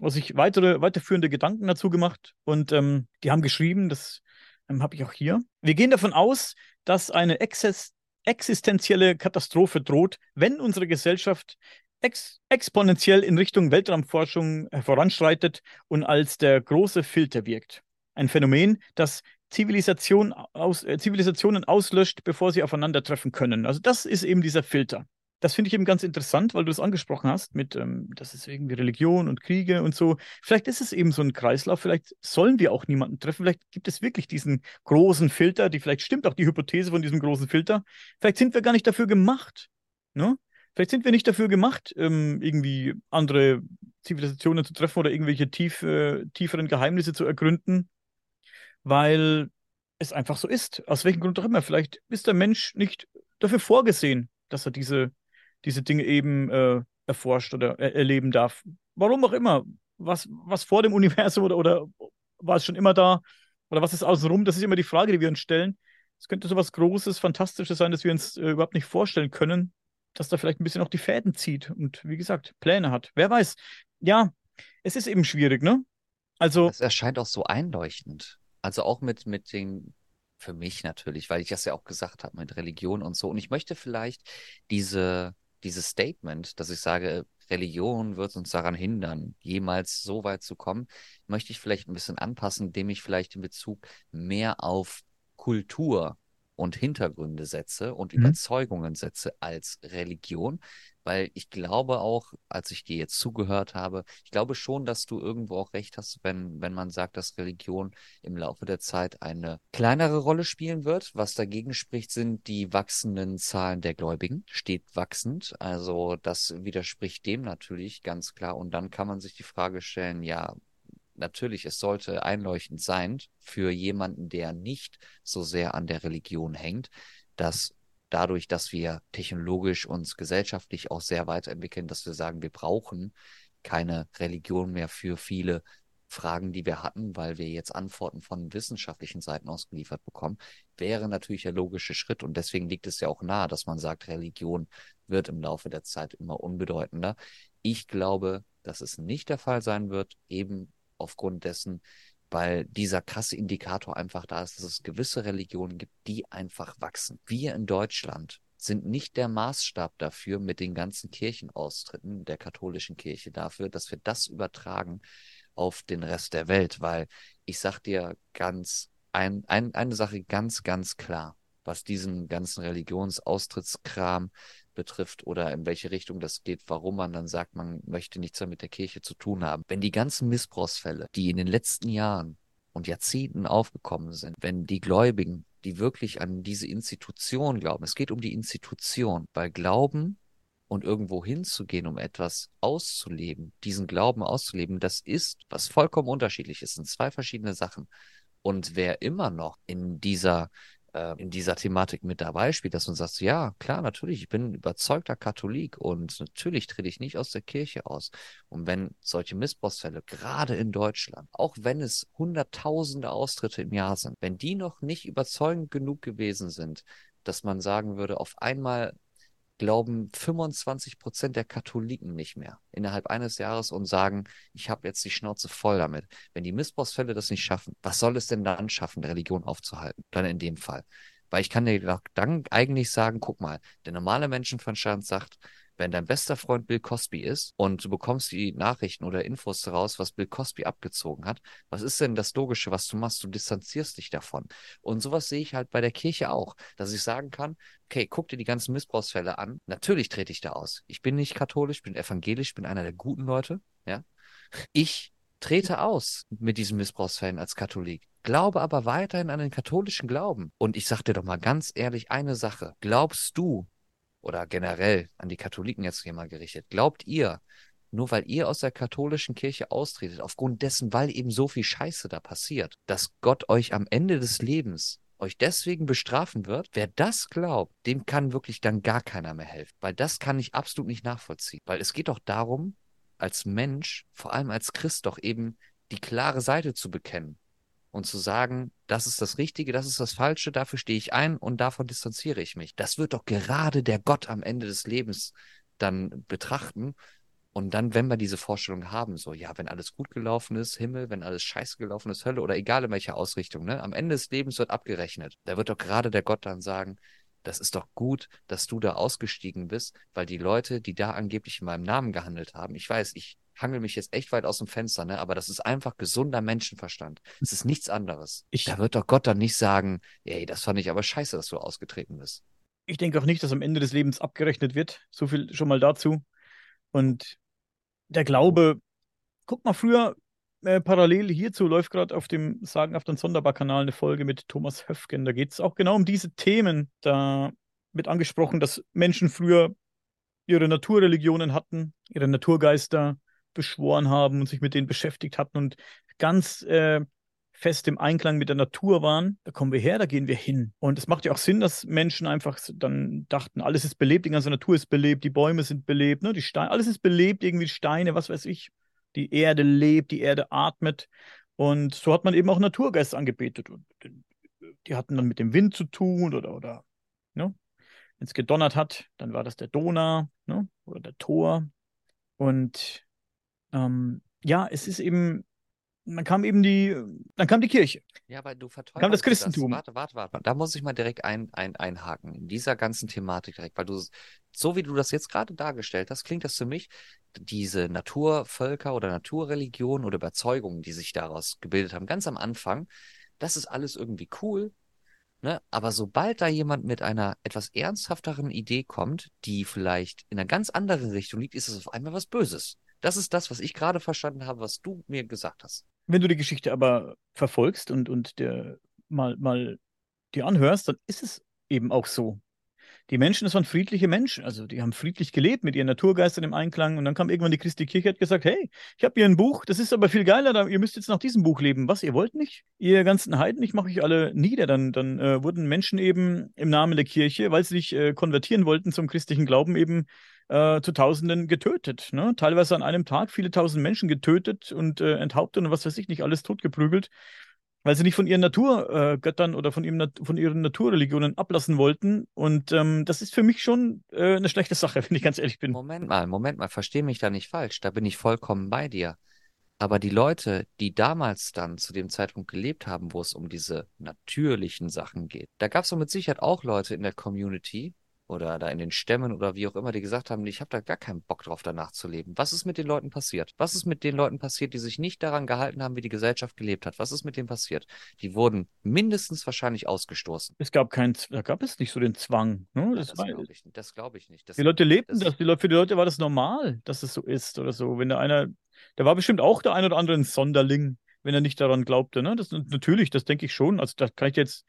sich weitere, weiterführende Gedanken dazu gemacht. Und ähm, die haben geschrieben, das ähm, habe ich auch hier. Wir gehen davon aus, dass eine Exzess existenzielle Katastrophe droht, wenn unsere Gesellschaft ex exponentiell in Richtung Weltraumforschung voranschreitet und als der große Filter wirkt. Ein Phänomen, das Zivilisation aus, äh, Zivilisationen auslöscht, bevor sie aufeinandertreffen können. Also das ist eben dieser Filter. Das finde ich eben ganz interessant, weil du es angesprochen hast, mit, ähm, das ist irgendwie Religion und Kriege und so. Vielleicht ist es eben so ein Kreislauf, vielleicht sollen wir auch niemanden treffen, vielleicht gibt es wirklich diesen großen Filter, die vielleicht stimmt auch die Hypothese von diesem großen Filter. Vielleicht sind wir gar nicht dafür gemacht. Ne? Vielleicht sind wir nicht dafür gemacht, ähm, irgendwie andere Zivilisationen zu treffen oder irgendwelche tief, äh, tieferen Geheimnisse zu ergründen, weil es einfach so ist. Aus welchem Grund auch immer. Vielleicht ist der Mensch nicht dafür vorgesehen, dass er diese, diese Dinge eben äh, erforscht oder er erleben darf. Warum auch immer. Was, was vor dem Universum oder, oder war es schon immer da? Oder was ist außenrum? Das ist immer die Frage, die wir uns stellen. Es könnte so was Großes, Fantastisches sein, das wir uns äh, überhaupt nicht vorstellen können dass da vielleicht ein bisschen auch die Fäden zieht und wie gesagt, Pläne hat. Wer weiß. Ja, es ist eben schwierig, ne? Also. Es erscheint auch so einleuchtend. Also auch mit, mit den, für mich natürlich, weil ich das ja auch gesagt habe, mit Religion und so. Und ich möchte vielleicht diese, dieses Statement, dass ich sage, Religion wird uns daran hindern, jemals so weit zu kommen, möchte ich vielleicht ein bisschen anpassen, indem ich vielleicht in Bezug mehr auf Kultur und Hintergründe setze und mhm. Überzeugungen setze als Religion, weil ich glaube auch, als ich dir jetzt zugehört habe, ich glaube schon, dass du irgendwo auch recht hast, wenn, wenn man sagt, dass Religion im Laufe der Zeit eine kleinere Rolle spielen wird. Was dagegen spricht, sind die wachsenden Zahlen der Gläubigen, steht wachsend. Also das widerspricht dem natürlich ganz klar. Und dann kann man sich die Frage stellen, ja, natürlich, es sollte einleuchtend sein für jemanden, der nicht so sehr an der Religion hängt, dass dadurch, dass wir technologisch uns gesellschaftlich auch sehr weiterentwickeln, dass wir sagen, wir brauchen keine Religion mehr für viele Fragen, die wir hatten, weil wir jetzt Antworten von wissenschaftlichen Seiten ausgeliefert bekommen, wäre natürlich der logische Schritt. Und deswegen liegt es ja auch nahe, dass man sagt, Religion wird im Laufe der Zeit immer unbedeutender. Ich glaube, dass es nicht der Fall sein wird, eben aufgrund dessen, weil dieser krasse Indikator einfach da ist, dass es gewisse Religionen gibt, die einfach wachsen. Wir in Deutschland sind nicht der Maßstab dafür mit den ganzen Kirchenaustritten der katholischen Kirche dafür, dass wir das übertragen auf den Rest der Welt, weil ich sag dir ganz ein, ein, eine Sache ganz, ganz klar, was diesen ganzen Religionsaustrittkram betrifft oder in welche Richtung das geht, warum man dann sagt, man möchte nichts mehr mit der Kirche zu tun haben. Wenn die ganzen Missbrauchsfälle, die in den letzten Jahren und Jahrzehnten aufgekommen sind, wenn die Gläubigen, die wirklich an diese Institution glauben, es geht um die Institution, weil Glauben und irgendwo hinzugehen, um etwas auszuleben, diesen Glauben auszuleben, das ist was vollkommen unterschiedlich ist, sind zwei verschiedene Sachen. Und wer immer noch in dieser äh, in dieser Thematik mit dabei spielt, dass man sagt, ja, klar, natürlich, ich bin überzeugter Katholik und natürlich trete ich nicht aus der Kirche aus. Und wenn solche Missbrauchsfälle, gerade in Deutschland, auch wenn es hunderttausende Austritte im Jahr sind, wenn die noch nicht überzeugend genug gewesen sind, dass man sagen würde, auf einmal glauben 25 Prozent der Katholiken nicht mehr innerhalb eines Jahres und sagen, ich habe jetzt die Schnauze voll damit. Wenn die Missbrauchsfälle das nicht schaffen, was soll es denn dann schaffen, Religion aufzuhalten? Dann in dem Fall. Weil ich kann dir dann eigentlich sagen, guck mal, der normale Menschenverstand sagt, wenn dein bester Freund Bill Cosby ist und du bekommst die Nachrichten oder Infos daraus, was Bill Cosby abgezogen hat, was ist denn das Logische, was du machst? Du distanzierst dich davon. Und sowas sehe ich halt bei der Kirche auch, dass ich sagen kann, okay, guck dir die ganzen Missbrauchsfälle an. Natürlich trete ich da aus. Ich bin nicht katholisch, bin evangelisch, bin einer der guten Leute, ja. Ich trete aus mit diesen Missbrauchsfällen als Katholik, glaube aber weiterhin an den katholischen Glauben. Und ich sag dir doch mal ganz ehrlich eine Sache. Glaubst du, oder generell an die Katholiken jetzt hier mal gerichtet, glaubt ihr, nur weil ihr aus der katholischen Kirche austretet, aufgrund dessen, weil eben so viel Scheiße da passiert, dass Gott euch am Ende des Lebens euch deswegen bestrafen wird, wer das glaubt, dem kann wirklich dann gar keiner mehr helfen. Weil das kann ich absolut nicht nachvollziehen. Weil es geht doch darum, als Mensch, vor allem als Christ, doch eben die klare Seite zu bekennen und zu sagen, das ist das Richtige, das ist das Falsche, dafür stehe ich ein und davon distanziere ich mich. Das wird doch gerade der Gott am Ende des Lebens dann betrachten. Und dann, wenn wir diese Vorstellung haben, so, ja, wenn alles gut gelaufen ist, Himmel, wenn alles scheiße gelaufen ist, Hölle oder egal in welcher Ausrichtung, ne, am Ende des Lebens wird abgerechnet. Da wird doch gerade der Gott dann sagen, das ist doch gut, dass du da ausgestiegen bist, weil die Leute, die da angeblich in meinem Namen gehandelt haben, ich weiß, ich hangel mich jetzt echt weit aus dem Fenster, ne? aber das ist einfach gesunder Menschenverstand. Es ist nichts anderes. Ich, da wird doch Gott dann nicht sagen, ey, das fand ich aber scheiße, dass du ausgetreten bist. Ich denke auch nicht, dass am Ende des Lebens abgerechnet wird. So viel schon mal dazu. Und der Glaube, guck mal, früher äh, parallel hierzu läuft gerade auf dem Sagenhaften Sonderbar-Kanal eine Folge mit Thomas Höfgen. Da geht es auch genau um diese Themen. Da wird angesprochen, dass Menschen früher ihre Naturreligionen hatten, ihre Naturgeister, beschworen haben und sich mit denen beschäftigt hatten und ganz äh, fest im Einklang mit der Natur waren, da kommen wir her, da gehen wir hin. Und es macht ja auch Sinn, dass Menschen einfach dann dachten, alles ist belebt, die ganze Natur ist belebt, die Bäume sind belebt, ne, die Steine, alles ist belebt, irgendwie Steine, was weiß ich. Die Erde lebt, die Erde atmet. Und so hat man eben auch Naturgeister angebetet. Und die hatten dann mit dem Wind zu tun oder, oder ne? wenn es gedonnert hat, dann war das der Donau ne? oder der Tor. Und ähm, ja, es ist eben, dann kam eben die, dann kam die Kirche. Ja, weil du verteufelst kam das Christentum. Das. Warte, warte, warte. Da muss ich mal direkt ein, ein, einhaken in dieser ganzen Thematik direkt, weil du, so wie du das jetzt gerade dargestellt hast, klingt das für mich, diese Naturvölker oder Naturreligionen oder Überzeugungen, die sich daraus gebildet haben, ganz am Anfang, das ist alles irgendwie cool, Ne? Aber sobald da jemand mit einer etwas ernsthafteren Idee kommt, die vielleicht in einer ganz anderen Richtung liegt, ist es auf einmal was Böses. Das ist das, was ich gerade verstanden habe, was du mir gesagt hast. Wenn du die Geschichte aber verfolgst und, und der mal, mal dir anhörst, dann ist es eben auch so. Die Menschen, das waren friedliche Menschen, also die haben friedlich gelebt mit ihren Naturgeistern im Einklang und dann kam irgendwann die Christi Kirche und hat gesagt, hey, ich habe hier ein Buch, das ist aber viel geiler, ihr müsst jetzt nach diesem Buch leben. Was, ihr wollt nicht? Ihr ganzen Heiden, ich mache euch alle nieder. Dann, dann äh, wurden Menschen eben im Namen der Kirche, weil sie sich äh, konvertieren wollten zum christlichen Glauben, eben äh, zu Tausenden getötet. Ne? Teilweise an einem Tag viele tausend Menschen getötet und äh, enthauptet und was weiß ich nicht, alles totgeprügelt. weil sie nicht von ihren Naturgöttern äh, oder von, ihrem, von ihren Naturreligionen ablassen wollten. Und ähm, das ist für mich schon äh, eine schlechte Sache, wenn ich ganz ehrlich bin. Moment mal, Moment mal, verstehe mich da nicht falsch. Da bin ich vollkommen bei dir. Aber die Leute, die damals dann zu dem Zeitpunkt gelebt haben, wo es um diese natürlichen Sachen geht, da gab es mit Sicherheit auch Leute in der Community, oder da in den Stämmen oder wie auch immer, die gesagt haben, ich habe da gar keinen Bock drauf, danach zu leben. Was ist mit den Leuten passiert? Was ist mit den Leuten passiert, die sich nicht daran gehalten haben, wie die Gesellschaft gelebt hat? Was ist mit denen passiert? Die wurden mindestens wahrscheinlich ausgestoßen. Es gab keinen, da gab es nicht so den Zwang. Ne? Das, das glaube ich, das glaub ich nicht. Das, die Leute lebten das, das die Leute, für die Leute war das normal, dass es so ist oder so. Wenn da einer, da war bestimmt auch der ein oder andere ein Sonderling, wenn er nicht daran glaubte. Ne? Das natürlich, das denke ich schon. Also da kann ich jetzt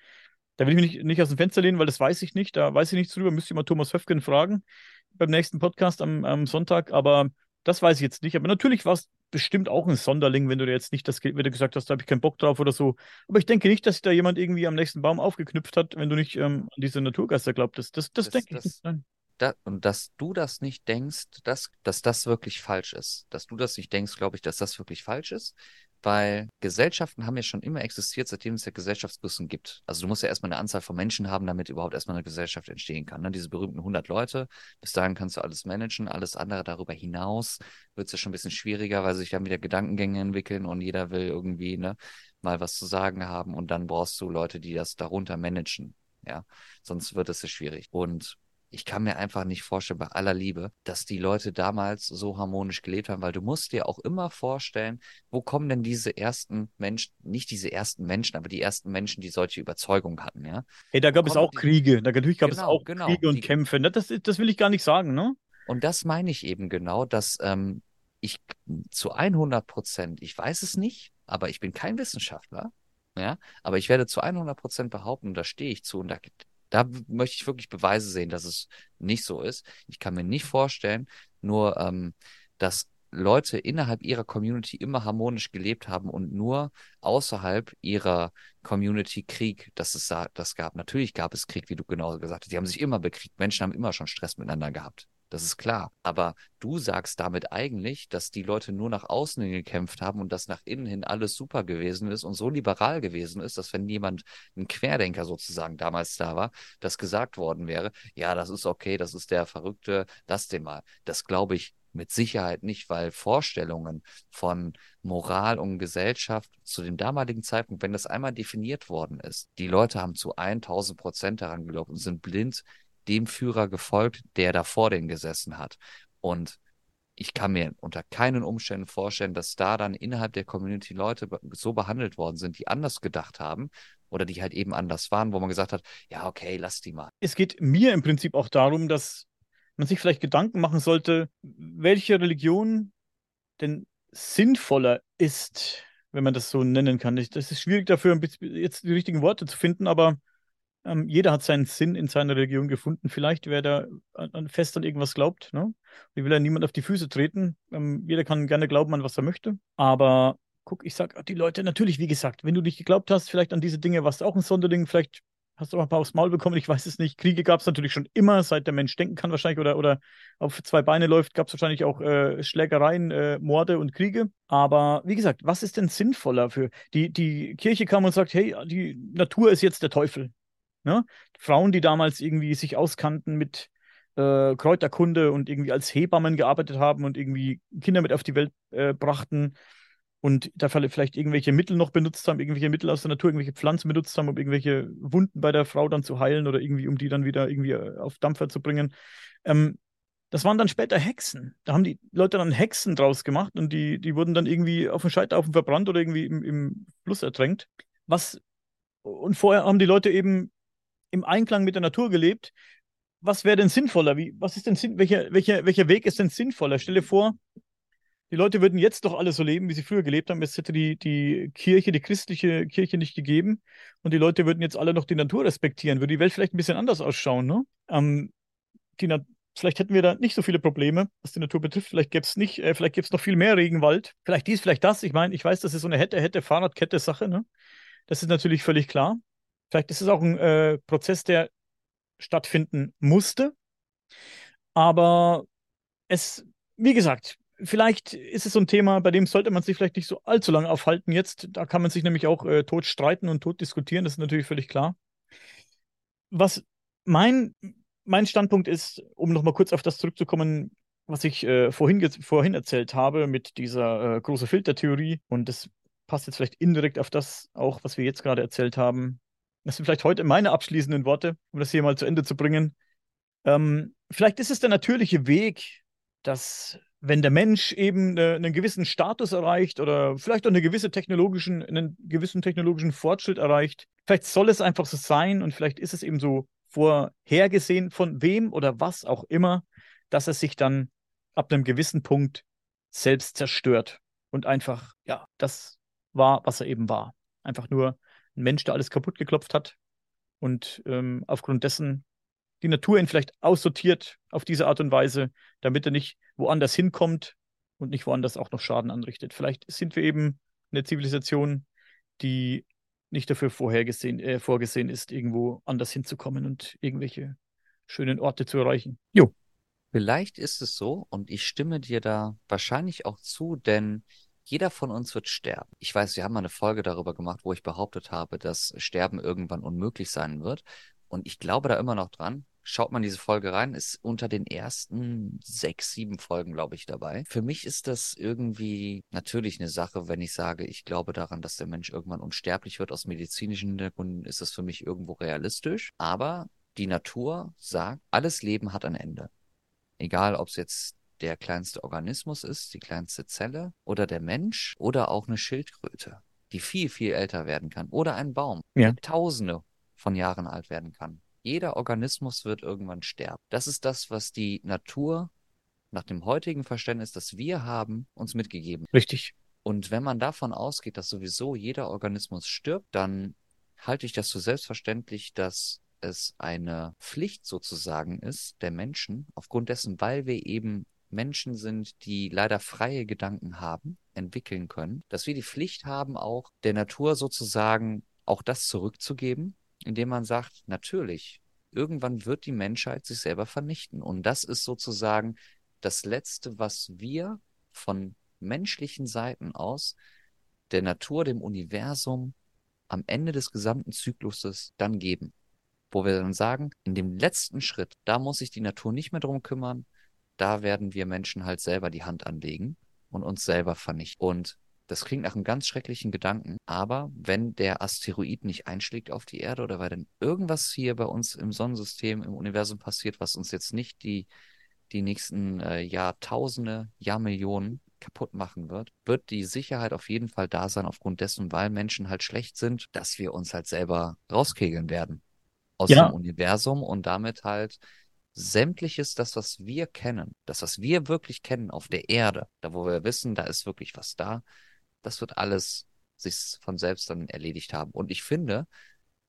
da will ich mich nicht, nicht aus dem Fenster lehnen, weil das weiß ich nicht. Da weiß ich nichts drüber. Müsste ich mal Thomas Höfgen fragen beim nächsten Podcast am, am Sonntag. Aber das weiß ich jetzt nicht. Aber natürlich war es bestimmt auch ein Sonderling, wenn du jetzt nicht das, wenn du gesagt hast, da habe ich keinen Bock drauf oder so. Aber ich denke nicht, dass sich da jemand irgendwie am nächsten Baum aufgeknüpft hat, wenn du nicht ähm, an diese Naturgeister glaubtest. Das, das, das denke ich nicht. Nein. Da, und dass du das nicht denkst, dass, dass das wirklich falsch ist. Dass du das nicht denkst, glaube ich, dass das wirklich falsch ist weil Gesellschaften haben ja schon immer existiert, seitdem es ja Gesellschaftsgrößen gibt. Also du musst ja erstmal eine Anzahl von Menschen haben, damit überhaupt erstmal eine Gesellschaft entstehen kann. Ne? Diese berühmten 100 Leute, bis dahin kannst du alles managen, alles andere darüber hinaus wird es ja schon ein bisschen schwieriger, weil sich dann wieder Gedankengänge entwickeln und jeder will irgendwie ne, mal was zu sagen haben und dann brauchst du Leute, die das darunter managen. Ja, sonst wird es ja schwierig. Und ich kann mir einfach nicht vorstellen, bei aller Liebe, dass die Leute damals so harmonisch gelebt haben, weil du musst dir auch immer vorstellen, wo kommen denn diese ersten Menschen, nicht diese ersten Menschen, aber die ersten Menschen, die solche Überzeugungen hatten, ja? Hey, da gab es auch die... Kriege, da natürlich gab genau, es auch genau, Kriege und die... Kämpfe, ne? das, das will ich gar nicht sagen, ne? Und das meine ich eben genau, dass ähm, ich zu 100 Prozent, ich weiß es nicht, aber ich bin kein Wissenschaftler, ja, aber ich werde zu 100 Prozent behaupten, da stehe ich zu und da, da möchte ich wirklich Beweise sehen, dass es nicht so ist. Ich kann mir nicht vorstellen, nur, ähm, dass Leute innerhalb ihrer Community immer harmonisch gelebt haben und nur außerhalb ihrer Community Krieg, dass es das gab. Natürlich gab es Krieg, wie du genau gesagt hast. Die haben sich immer bekriegt. Menschen haben immer schon Stress miteinander gehabt. Das ist klar. Aber du sagst damit eigentlich, dass die Leute nur nach außen hin gekämpft haben und dass nach innen hin alles super gewesen ist und so liberal gewesen ist, dass wenn jemand, ein Querdenker sozusagen damals da war, das gesagt worden wäre, ja, das ist okay, das ist der Verrückte, das dem mal. Das glaube ich mit Sicherheit nicht, weil Vorstellungen von Moral und Gesellschaft zu dem damaligen Zeitpunkt, wenn das einmal definiert worden ist, die Leute haben zu 1000 Prozent daran geglaubt und sind blind dem Führer gefolgt, der da vor denen gesessen hat. Und ich kann mir unter keinen Umständen vorstellen, dass da dann innerhalb der Community Leute so behandelt worden sind, die anders gedacht haben oder die halt eben anders waren, wo man gesagt hat, ja, okay, lass die mal. Es geht mir im Prinzip auch darum, dass man sich vielleicht Gedanken machen sollte, welche Religion denn sinnvoller ist, wenn man das so nennen kann. Das ist schwierig dafür, jetzt die richtigen Worte zu finden, aber ähm, jeder hat seinen Sinn in seiner Religion gefunden. Vielleicht, wer da an, fest an irgendwas glaubt. Ne? Ich will ja niemand auf die Füße treten. Ähm, jeder kann gerne glauben an was er möchte. Aber guck, ich sag die Leute, natürlich, wie gesagt, wenn du nicht geglaubt hast, vielleicht an diese Dinge, warst du auch ein Sonderling, vielleicht hast du auch ein paar aufs Maul bekommen, ich weiß es nicht. Kriege gab es natürlich schon immer, seit der Mensch denken kann wahrscheinlich oder, oder auf zwei Beine läuft, gab es wahrscheinlich auch äh, Schlägereien, äh, Morde und Kriege. Aber wie gesagt, was ist denn sinnvoller für? Die, die Kirche kam und sagt, hey, die Natur ist jetzt der Teufel. Ne? Frauen, die damals irgendwie sich auskannten mit äh, Kräuterkunde und irgendwie als Hebammen gearbeitet haben und irgendwie Kinder mit auf die Welt äh, brachten und da vielleicht irgendwelche Mittel noch benutzt haben, irgendwelche Mittel aus der Natur, irgendwelche Pflanzen benutzt haben, um irgendwelche Wunden bei der Frau dann zu heilen oder irgendwie, um die dann wieder irgendwie äh, auf Dampfer zu bringen. Ähm, das waren dann später Hexen. Da haben die Leute dann Hexen draus gemacht und die, die wurden dann irgendwie auf dem Scheiterhaufen verbrannt oder irgendwie im, im Fluss ertränkt. Was, und vorher haben die Leute eben im Einklang mit der Natur gelebt. Was wäre denn sinnvoller? Wie, was ist denn Sinn, welcher, welcher, welcher Weg ist denn sinnvoller? Stell dir vor, die Leute würden jetzt doch alle so leben, wie sie früher gelebt haben. Es hätte die, die Kirche, die christliche Kirche nicht gegeben. Und die Leute würden jetzt alle noch die Natur respektieren. Würde die Welt vielleicht ein bisschen anders ausschauen, ne? Ähm, die vielleicht hätten wir da nicht so viele Probleme, was die Natur betrifft. Vielleicht gäbe es nicht, äh, vielleicht gäbe es noch viel mehr Regenwald. Vielleicht dies, vielleicht das. Ich meine, ich weiß, das ist so eine hätte, hätte, Fahrradkette Sache, ne? Das ist natürlich völlig klar. Vielleicht ist es auch ein äh, Prozess, der stattfinden musste. Aber es, wie gesagt, vielleicht ist es so ein Thema, bei dem sollte man sich vielleicht nicht so allzu lange aufhalten jetzt. Da kann man sich nämlich auch äh, tot streiten und tot diskutieren, das ist natürlich völlig klar. Was mein, mein Standpunkt ist, um nochmal kurz auf das zurückzukommen, was ich äh, vorhin, vorhin erzählt habe mit dieser äh, großen Filtertheorie, und das passt jetzt vielleicht indirekt auf das auch, was wir jetzt gerade erzählt haben. Das sind vielleicht heute meine abschließenden Worte, um das hier mal zu Ende zu bringen. Ähm, vielleicht ist es der natürliche Weg, dass wenn der Mensch eben äh, einen gewissen Status erreicht oder vielleicht auch eine gewisse technologischen, einen gewissen technologischen Fortschritt erreicht, vielleicht soll es einfach so sein und vielleicht ist es eben so vorhergesehen von wem oder was auch immer, dass es sich dann ab einem gewissen Punkt selbst zerstört und einfach, ja, das war, was er eben war. Einfach nur ein Mensch, der alles kaputt geklopft hat und ähm, aufgrund dessen die Natur ihn vielleicht aussortiert auf diese Art und Weise, damit er nicht woanders hinkommt und nicht woanders auch noch Schaden anrichtet. Vielleicht sind wir eben eine Zivilisation, die nicht dafür vorhergesehen, äh, vorgesehen ist, irgendwo anders hinzukommen und irgendwelche schönen Orte zu erreichen. Jo. Vielleicht ist es so, und ich stimme dir da wahrscheinlich auch zu, denn jeder von uns wird sterben. Ich weiß, wir haben mal eine Folge darüber gemacht, wo ich behauptet habe, dass Sterben irgendwann unmöglich sein wird. Und ich glaube da immer noch dran schaut man diese Folge rein, ist unter den ersten sechs, sieben Folgen, glaube ich, dabei. Für mich ist das irgendwie natürlich eine Sache, wenn ich sage, ich glaube daran, dass der Mensch irgendwann unsterblich wird. Aus medizinischen Hintergründen ist das für mich irgendwo realistisch. Aber die Natur sagt, alles Leben hat ein Ende. Egal, ob es jetzt der kleinste Organismus ist, die kleinste Zelle oder der Mensch oder auch eine Schildkröte, die viel, viel älter werden kann oder ein Baum, ja. der Tausende von Jahren alt werden kann. Jeder Organismus wird irgendwann sterben. Das ist das, was die Natur nach dem heutigen Verständnis, das wir haben, uns mitgegeben. Richtig. Und wenn man davon ausgeht, dass sowieso jeder Organismus stirbt, dann halte ich das für selbstverständlich, dass es eine Pflicht sozusagen ist der Menschen, aufgrund dessen, weil wir eben Menschen sind, die leider freie Gedanken haben, entwickeln können, dass wir die Pflicht haben, auch der Natur sozusagen auch das zurückzugeben, indem man sagt, natürlich, irgendwann wird die Menschheit sich selber vernichten. Und das ist sozusagen das Letzte, was wir von menschlichen Seiten aus der Natur, dem Universum am Ende des gesamten Zykluses dann geben. Wo wir dann sagen, in dem letzten Schritt, da muss sich die Natur nicht mehr drum kümmern, da werden wir Menschen halt selber die Hand anlegen und uns selber vernichten. Und das klingt nach einem ganz schrecklichen Gedanken, aber wenn der Asteroid nicht einschlägt auf die Erde oder weil dann irgendwas hier bei uns im Sonnensystem, im Universum passiert, was uns jetzt nicht die, die nächsten äh, Jahrtausende, Jahrmillionen kaputt machen wird, wird die Sicherheit auf jeden Fall da sein, aufgrund dessen, weil Menschen halt schlecht sind, dass wir uns halt selber rauskegeln werden aus ja. dem Universum und damit halt sämtliches, das, was wir kennen, das, was wir wirklich kennen auf der Erde, da wo wir wissen, da ist wirklich was da, das wird alles sich von selbst dann erledigt haben. Und ich finde,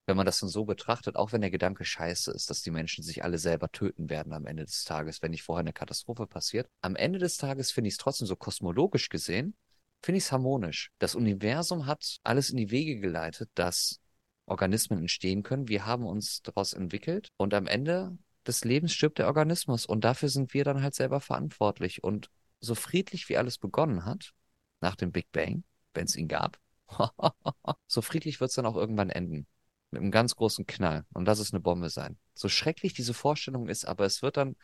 wenn man das dann so betrachtet, auch wenn der Gedanke scheiße ist, dass die Menschen sich alle selber töten werden am Ende des Tages, wenn nicht vorher eine Katastrophe passiert, am Ende des Tages finde ich es trotzdem so kosmologisch gesehen, finde ich es harmonisch. Das Universum hat alles in die Wege geleitet, dass Organismen entstehen können. Wir haben uns daraus entwickelt und am Ende des Lebens stirbt der Organismus und dafür sind wir dann halt selber verantwortlich. Und so friedlich wie alles begonnen hat, nach dem Big Bang, wenn es ihn gab. so friedlich wird es dann auch irgendwann enden. Mit einem ganz großen Knall. Und das ist eine Bombe sein. So schrecklich diese Vorstellung ist, aber es wird dann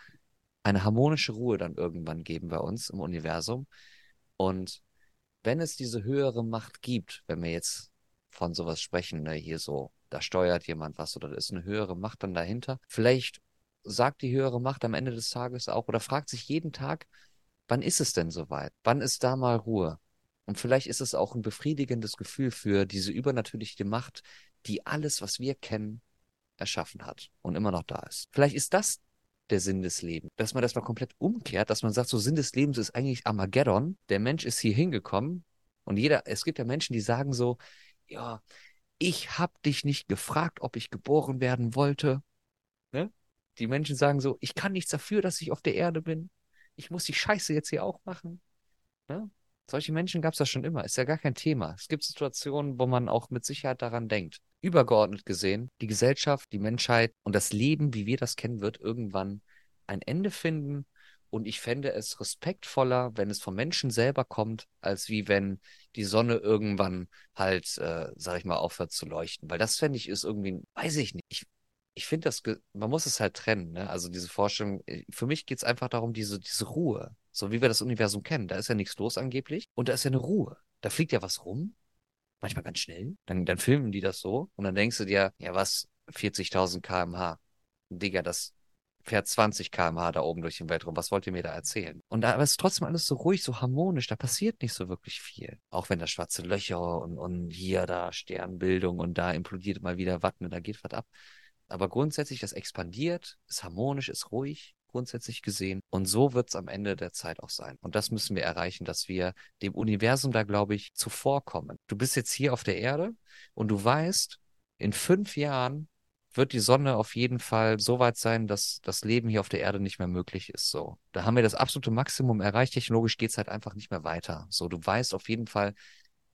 eine harmonische Ruhe dann irgendwann geben bei uns im Universum. Und wenn es diese höhere Macht gibt, wenn wir jetzt von sowas sprechen, ne, hier so, da steuert jemand was oder da ist eine höhere Macht dann dahinter, vielleicht sagt die höhere Macht am Ende des Tages auch oder fragt sich jeden Tag, wann ist es denn soweit? Wann ist da mal Ruhe? Und vielleicht ist es auch ein befriedigendes Gefühl für diese übernatürliche Macht, die alles, was wir kennen, erschaffen hat und immer noch da ist. Vielleicht ist das der Sinn des Lebens, dass man das mal komplett umkehrt, dass man sagt, so Sinn des Lebens ist eigentlich Armageddon. Der Mensch ist hier hingekommen und jeder, es gibt ja Menschen, die sagen so, ja, ich habe dich nicht gefragt, ob ich geboren werden wollte. Ne? Die Menschen sagen so, ich kann nichts dafür, dass ich auf der Erde bin. Ich muss die Scheiße jetzt hier auch machen. Ne? Solche Menschen gab es ja schon immer, ist ja gar kein Thema. Es gibt Situationen, wo man auch mit Sicherheit daran denkt. Übergeordnet gesehen, die Gesellschaft, die Menschheit und das Leben, wie wir das kennen, wird irgendwann ein Ende finden Und ich fände es respektvoller, wenn es vom Menschen selber kommt, als wie wenn die Sonne irgendwann halt, äh, sag ich mal, aufhört zu leuchten. Weil das fände ich ist irgendwie, weiß ich nicht. Ich, ich finde das, man muss es halt trennen, ne? Also diese Vorstellung, äh, für mich geht es einfach darum, diese, diese Ruhe. So wie wir das Universum kennen. Da ist ja nichts los angeblich. Und da ist ja eine Ruhe. Da fliegt ja was rum. Manchmal ganz schnell. Dann, dann filmen die das so. Und dann denkst du dir, ja was, 40.000 kmh. Digga, das fährt 20 km/h da oben durch den Weltraum. Was wollt ihr mir da erzählen? Und da ist trotzdem alles so ruhig, so harmonisch. Da passiert nicht so wirklich viel. Auch wenn da schwarze Löcher und, und hier da Sternbildung und da implodiert mal wieder Watt, da geht was ab. Aber grundsätzlich, das expandiert, ist harmonisch, ist ruhig, grundsätzlich gesehen. Und so wird es am Ende der Zeit auch sein. Und das müssen wir erreichen, dass wir dem Universum da, glaube ich, zuvorkommen. Du bist jetzt hier auf der Erde und du weißt, in fünf Jahren wird die Sonne auf jeden Fall so weit sein, dass das Leben hier auf der Erde nicht mehr möglich ist. So, da haben wir das absolute Maximum erreicht. Technologisch geht es halt einfach nicht mehr weiter. So, du weißt auf jeden Fall,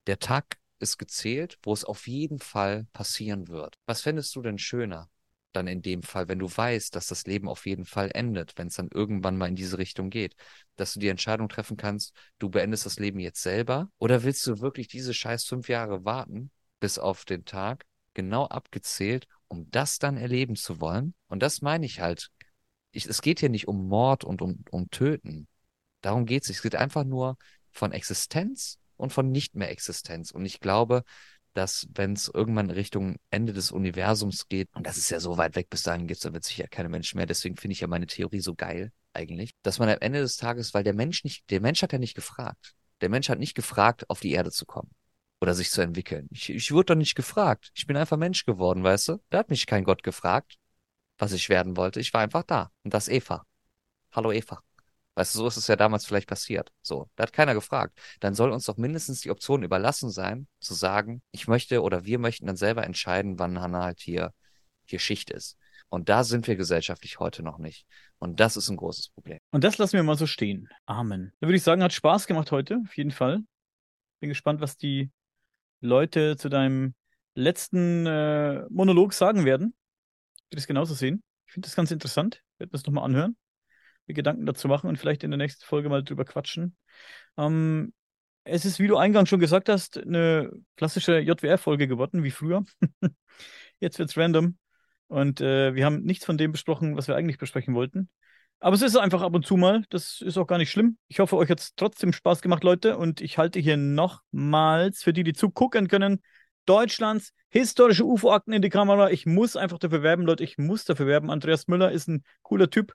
der Tag ist gezählt, wo es auf jeden Fall passieren wird. Was fändest du denn schöner? Dann in dem Fall, wenn du weißt, dass das Leben auf jeden Fall endet, wenn es dann irgendwann mal in diese Richtung geht, dass du die Entscheidung treffen kannst, du beendest das Leben jetzt selber oder willst du wirklich diese scheiß fünf Jahre warten bis auf den Tag, genau abgezählt um das dann erleben zu wollen. Und das meine ich halt. Ich, es geht hier nicht um Mord und um, um Töten. Darum geht es. Es geht einfach nur von Existenz und von nicht mehr Existenz. Und ich glaube, dass wenn es irgendwann Richtung Ende des Universums geht, und das ist ja so weit weg, bis dahin gibt es damit sicher keine Menschen mehr, deswegen finde ich ja meine Theorie so geil eigentlich, dass man am Ende des Tages, weil der Mensch nicht, der Mensch hat ja nicht gefragt. Der Mensch hat nicht gefragt, auf die Erde zu kommen oder sich zu entwickeln. Ich, ich wurde doch nicht gefragt. Ich bin einfach Mensch geworden, weißt du? Da hat mich kein Gott gefragt, was ich werden wollte. Ich war einfach da. Und das Eva. Hallo Eva. Weißt du, so ist es ja damals vielleicht passiert. So, da hat keiner gefragt. Dann soll uns doch mindestens die Option überlassen sein, zu sagen, ich möchte oder wir möchten dann selber entscheiden, wann Hannah halt hier, hier Schicht ist. Und da sind wir gesellschaftlich heute noch nicht. Und das ist ein großes Problem. Und das lassen wir mal so stehen. Amen. Da würde ich sagen, hat Spaß gemacht heute, auf jeden Fall. Bin gespannt, was die Leute zu deinem letzten äh, Monolog sagen werden. Ich würde es genauso sehen. Ich finde das ganz interessant. Ich werde das nochmal anhören, Gedanken dazu machen und vielleicht in der nächsten Folge mal drüber quatschen. Ähm, es ist, wie du eingangs schon gesagt hast, eine klassische JWR-Folge geworden, wie früher. Jetzt wird es random. Und äh, wir haben nichts von dem besprochen, was wir eigentlich besprechen wollten. Aber es ist einfach ab und zu mal. Das ist auch gar nicht schlimm. Ich hoffe, euch hat es trotzdem Spaß gemacht, Leute. Und ich halte hier nochmals für die, die zugucken können, Deutschlands historische UFO-Akten in die Kamera. Ich muss einfach dafür werben, Leute. Ich muss dafür werben. Andreas Müller ist ein cooler Typ.